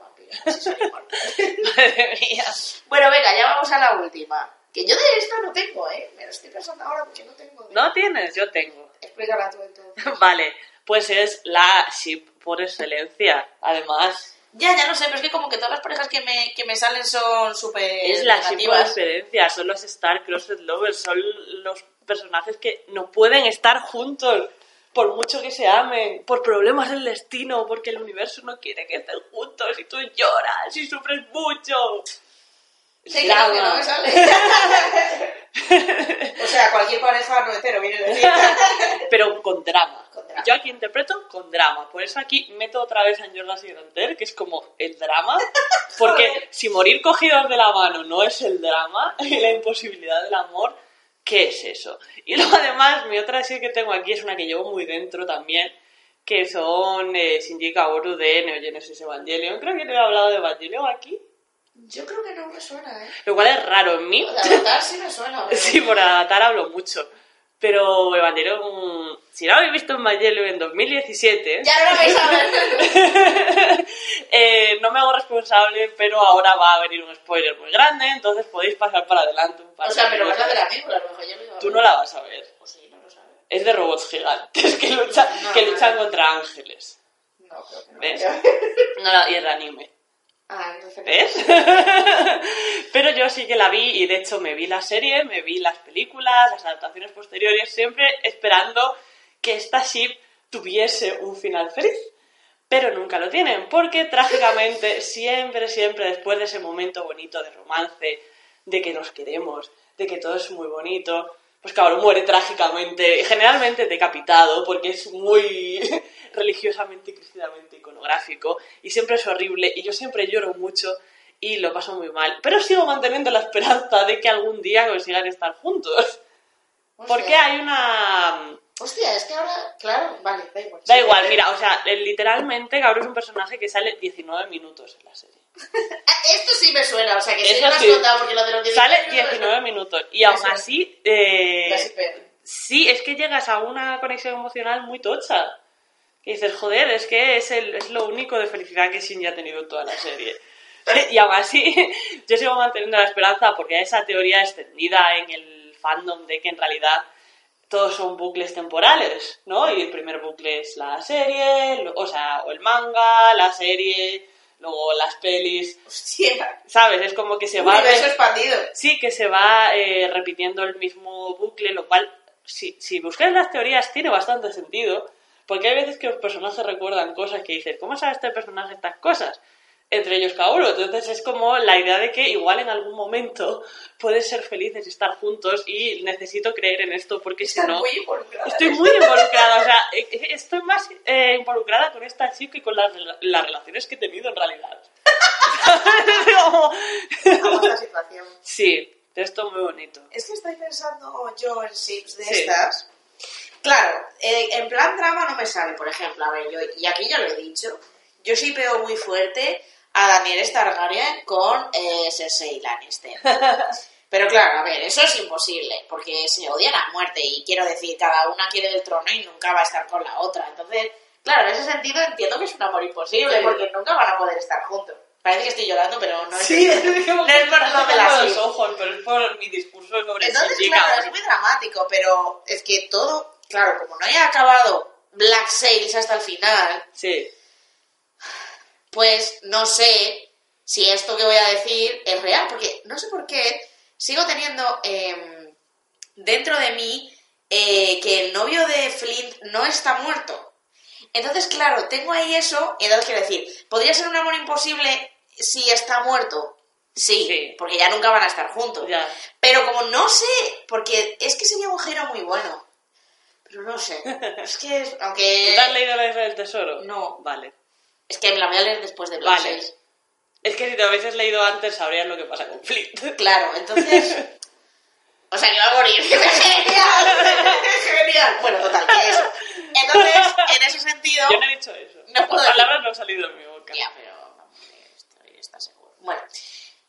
Madre mía. bueno, venga, ya vamos a la última. Que yo de esta no tengo, ¿eh? Me lo estoy pensando ahora porque no tengo. ¿No tienes? Yo tengo. Explícala tú entonces. Vale, pues es la ship por excelencia. Además, Ya, ya no sé, pero es que como que todas las parejas que me, que me salen son súper es la ship por excelencia. Son los Star Crossed Lovers. Son los personajes que no pueden estar juntos. Por mucho que se amen, por problemas del destino, porque el universo no quiere que estén juntos y tú lloras y sufres mucho. Sí, no, que no me sale. o sea, cualquier pareja no hetero viene a decir. pero con drama. Con drama. Yo aquí interpreto con drama. Por eso aquí meto otra vez a Jordan Sidanter, que es como el drama. Porque si morir cogidos de la mano no es el drama y la imposibilidad del amor, ¿qué es eso? Y luego además, mi otra serie que tengo aquí es una que llevo muy dentro también, que son eh, Shinji Kaoru de Neo Genesis Evangelion. Creo que te he hablado de Evangelion aquí. Yo creo que no me suena, ¿eh? Lo cual es raro en mí. Sea, Avatar sí me suena. Sí, por Avatar hablo mucho. Pero Evangelion, si no habéis visto Evangelion en 2017, Ya no lo vais a ver. eh, no me hago responsable, pero ahora va a venir un spoiler muy grande, entonces podéis pasar para adelante un par o sea, pero vas a ver a mí, a lo mejor yo me iba a Tú no la vas a ver. Sí, no lo sabes. Es de robots gigantes que, lucha, No, que no, luchan no. contra ángeles. No, creo que no. ¿Ves? No, y de anime. Ah, entonces... ¿Ves? Pero yo sí que la vi y de hecho me vi la serie, me vi las películas, las adaptaciones posteriores, siempre esperando que esta ship tuviese un final feliz. Pero nunca lo tienen, porque trágicamente, siempre, siempre después de ese momento bonito de romance, de que nos queremos, de que todo es muy bonito, pues cabrón, muere trágicamente, generalmente decapitado, porque es muy religiosamente y cristianamente iconográfico, y siempre es horrible, y yo siempre lloro mucho y lo paso muy mal. Pero sigo manteniendo la esperanza de que algún día consigan estar juntos. Porque hay una, Hostia, es que ahora, claro, vale, da igual. Da igual, mira, o sea, literalmente Gabro es un personaje que sale 19 minutos en la serie. Esto sí me suena, o sea, que sí Eso me has sí. contado porque lo de los 19 Sale 19 minutos y aún Eso. así... eh, Ya sí, es que llegas a una conexión emocional muy tocha. Que dices, joder, es que es, el, es lo único de felicidad que Shinji ha tenido en toda la serie. Y aún así, yo sigo manteniendo la esperanza porque hay esa teoría extendida en el fandom de que en realidad todos son bucles temporales, ¿no? Y el primer bucle es la serie, o sea, o el manga, la serie, luego las pelis, Hostia, ¿sabes? Es como que se va... expandido. Sí, que se va eh, repitiendo el mismo bucle, lo cual, si, si buscáis las teorías, tiene bastante sentido, porque hay veces que los personajes recuerdan cosas que dices, ¿cómo sabe este personaje estas cosas? Entre ellos uno. Entonces es como la idea de que igual en algún momento puedes ser felices y estar juntos y necesito creer en esto porque si no... muy. Estoy muy involucrada, o sea, eh, eh, estoy más eh, involucrada con esta chica que con las, las relaciones que he tenido en realidad. Como- Vamos a la situación. Sí, esto muy bonito. Es que estoy pensando yo en sips de Sí. estas. Claro, eh, en plan drama no me sale, por ejemplo. A ver, yo, y aquí ya lo he dicho. Yo sí veo muy fuerte a Daniel Targaryen con eh, Cersei Lannister. Pero claro, a ver, eso es imposible, porque se odian a muerte y quiero decir, cada una quiere el trono y nunca va a estar con la otra. Entonces, claro, en ese sentido entiendo que es un amor imposible, porque nunca van a poder estar juntos. Parece que estoy llorando, pero no es Sí, no es por no la los ojos, pero es por mi discurso sobre Entonces, claro, es muy dramático, pero es que todo, claro, como no haya acabado Black Sails hasta el final, Sí, pues no sé si esto que voy a decir es real, porque no sé por qué sigo teniendo em, dentro de mí eh, que el novio de Flint no está muerto. Entonces, claro, tengo ahí eso, y entonces quiero decir, ¿podría ser un amor imposible si está muerto? Sí, Sí. porque ya nunca van a estar juntos. ya. Pero como no sé, porque es que sería un giro muy bueno. Pero no sé. Es que, es- aunque... ¿Tú te has leído la Isla del Tesoro? No. Vale. Es que me la voy a leer después de Black Vale. Es que si te hubieses leído antes sabrías lo que pasa con Flint. Claro, entonces... O sea, que va a morir. ¡Genial! ¡Genial! Bueno, total, que eso. Entonces, en ese sentido... Yo no he dicho eso. No puedo Las palabras no han salido de mi boca. Ya, pero estoy, está seguro. Bueno,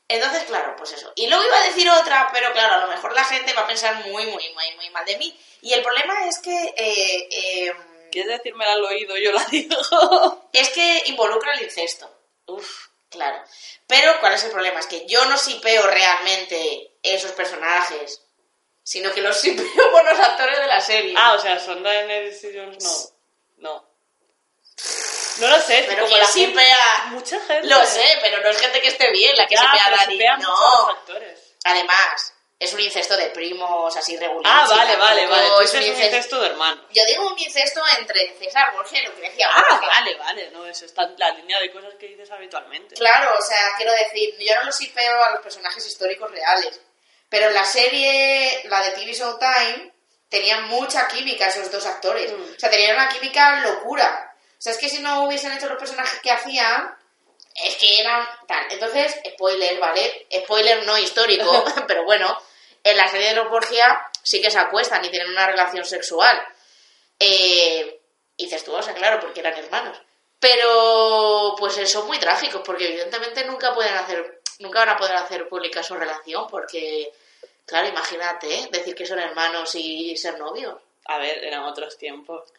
entonces, claro, pues eso. Y luego iba a decir otra, pero claro, a lo mejor la gente va a pensar muy, muy, muy, muy mal de mí. Y el problema es que... eh, eh, ¿Quieres decírmela al oído? Yo la digo. es que involucra el incesto. Uf. Claro. Pero, ¿cuál es el problema? Es que yo no sipeo realmente esos personajes, sino que los sipeo por los actores de la serie. Ah, o sea, son Daenerys y Jon Snow. No. No lo sé, pero como ¿quién la gente- sipea? Mucha gente. Lo sé, pero no es gente que esté bien la que Ya, sipea a Dani. No. los actores. Además, es un incesto de primos, así regular. Ah, vale, vale, vale. Es un es un incesto... incesto de hermanos. Yo digo un incesto entre César Borges y lo que decía Ah, Borges. vale, vale. No, eso está en la línea de cosas que dices habitualmente. Claro, o sea, quiero decir, yo no los sipeo a los personajes históricos reales, pero en la serie, la de TV Showtime, tenían mucha química esos dos actores. Mm. O sea, tenían una química locura. O sea, es que si no hubiesen hecho los personajes que hacían, es que eran tal. Entonces, spoiler, ¿vale? Spoiler no histórico, pero bueno, en la serie de los Borgia sí que se acuestan y tienen una relación sexual. Eh, incestuosa, claro, porque eran hermanos. Pero, pues eh, son muy trágicos, porque evidentemente nunca pueden hacer, nunca van a poder hacer pública su relación, porque, claro, imagínate, ¿eh? decir que son hermanos y ser novios. A ver, eran otros tiempos.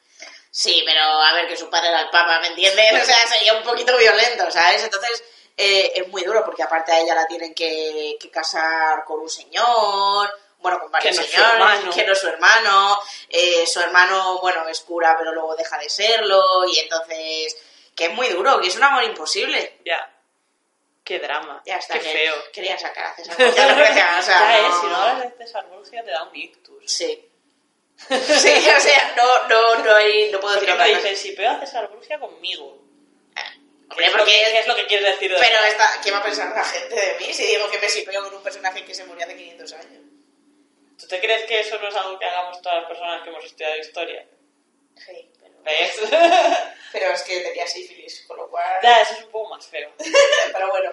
Sí, pero a ver, que su padre era el papa, ¿me entiendes? O sea, sería un poquito violento, ¿sabes? Entonces, eh, es muy duro, porque aparte a ella la tienen que, que casar con un señor, bueno, con varios Que no señores, que no es su hermano, eh, su hermano, bueno, es cura, pero luego deja de serlo, y entonces, que es muy duro, que es un amor imposible. Ya. Qué drama. Ya está, Qué que feo. quería sacar a César Grecia, o sea, ya no- es, si no hablas de César Borgia te da un ictus. Sí. Sí, o sea, no, no, no, hay, no puedo Porque decir cosa. dices, si pego a César Borgia conmigo. ¿Qué Hombre, porque es lo que quieres decir de Pero esta, ¿qué va a pensar la gente de mí si digo que me sipeo con un personaje que se murió hace 500 años? ¿Tú te crees que eso no es algo que hagamos todas las personas que hemos estudiado historia? Sí, pero... ¿Ves? Pero es que tenía sífilis, con lo cual... ya, eso es un poco más feo. Pero bueno.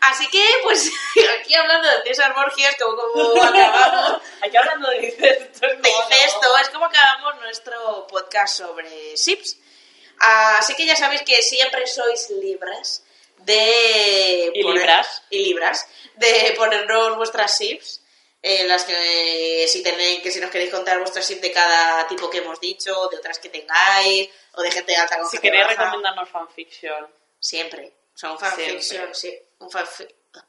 Así que, pues, aquí hablando de César Borgia, es como, como acabamos Aquí hablando de incesto, es de incesto, es como acabamos nuestro podcast sobre SIPs. Así que ya sabéis que siempre sois libres de... Y libras. Y libras. De ponernos vuestras SIPs. En las que si tenéis, que si nos queréis contar vuestras SIPs de cada tipo que hemos dicho, de otras que tengáis, o de gente alta con Si gente queréis baja. recomendarnos fanfiction. Siempre. O sea, un fanfiction, sí. Un.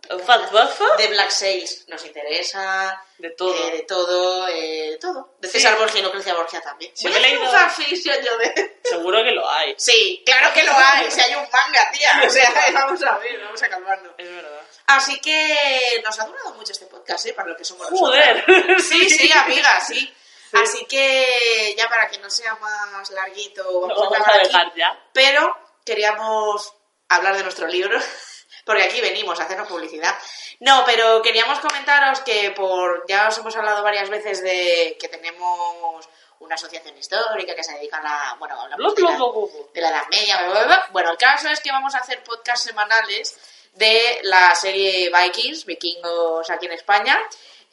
¿Un fanfiction? De Black Sails nos interesa. De todo. eh, de todo, eh, de todo. De Sí. César Borgia y Lucrecia Borgia también. Sí, Voy a un leído- fanfiction yo de... Seguro que lo hay. Sí, claro que lo hay. Si hay un manga, tía. O sea, vamos a ver, vamos a calmarnos. Es verdad. Así que nos ha durado mucho este podcast, ¿eh? Para lo que somos Joder. Sí, sí, amiga, sí. Así que ya para que no sea más larguito, vamos, vamos a aquí. dejar ya. Pero queríamos hablar de nuestro libro, porque aquí venimos a hacernos publicidad. No, pero queríamos comentaros que por ya os hemos hablado varias veces de que tenemos una asociación histórica que se dedica a la, bueno, hablamos Blu, de la, de Edad Media, bla, bla, bla. Bueno, el caso es que vamos a hacer podcasts semanales de la serie Vikings, vikingos aquí en España.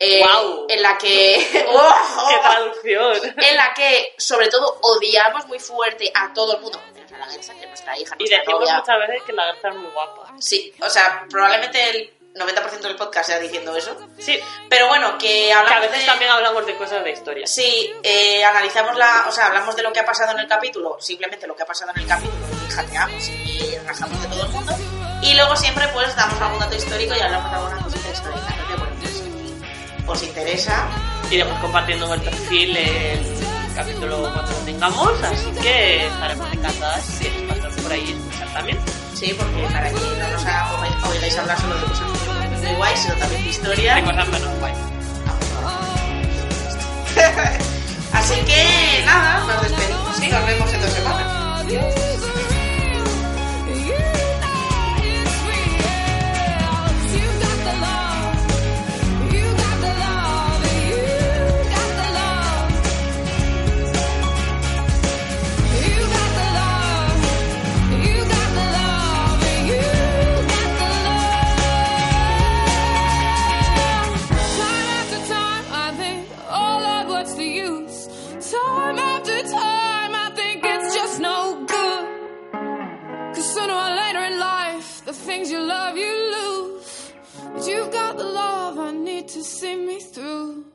Eh, Guau. En la que... ¡Oh! ¡Qué traducción! en la que sobre todo odiamos muy fuerte a todo el mundo, menos a la Gersa, que es nuestra hija, Y nuestra decimos novia. muchas veces que la garza es muy guapa. Sí, o sea, probablemente el 90% del podcast sea diciendo eso. Sí, Pero bueno, que que a hablamos veces de... también hablamos de cosas de historia. Sí, eh, analizamos la... O sea, hablamos de lo que ha pasado en el capítulo, simplemente lo que ha pasado en el capítulo, y jateamos y rajamos de todo el mundo. Y luego siempre pues damos algún dato histórico y hablamos de alguna cosita histórica. Os interesa, Iremos compartiendo en el perfil el capítulo cuando lo tengamos, así que estaremos encantadas si queréis pasar por ahí escuchar también. sí, porque para que no nos haga- oigáis hablar solo de cosas muy guays, sino también de historia. De cosas menos guay. Así que nada, nos despedimos y nos vemos en dos semanas. Time love I need to see me through.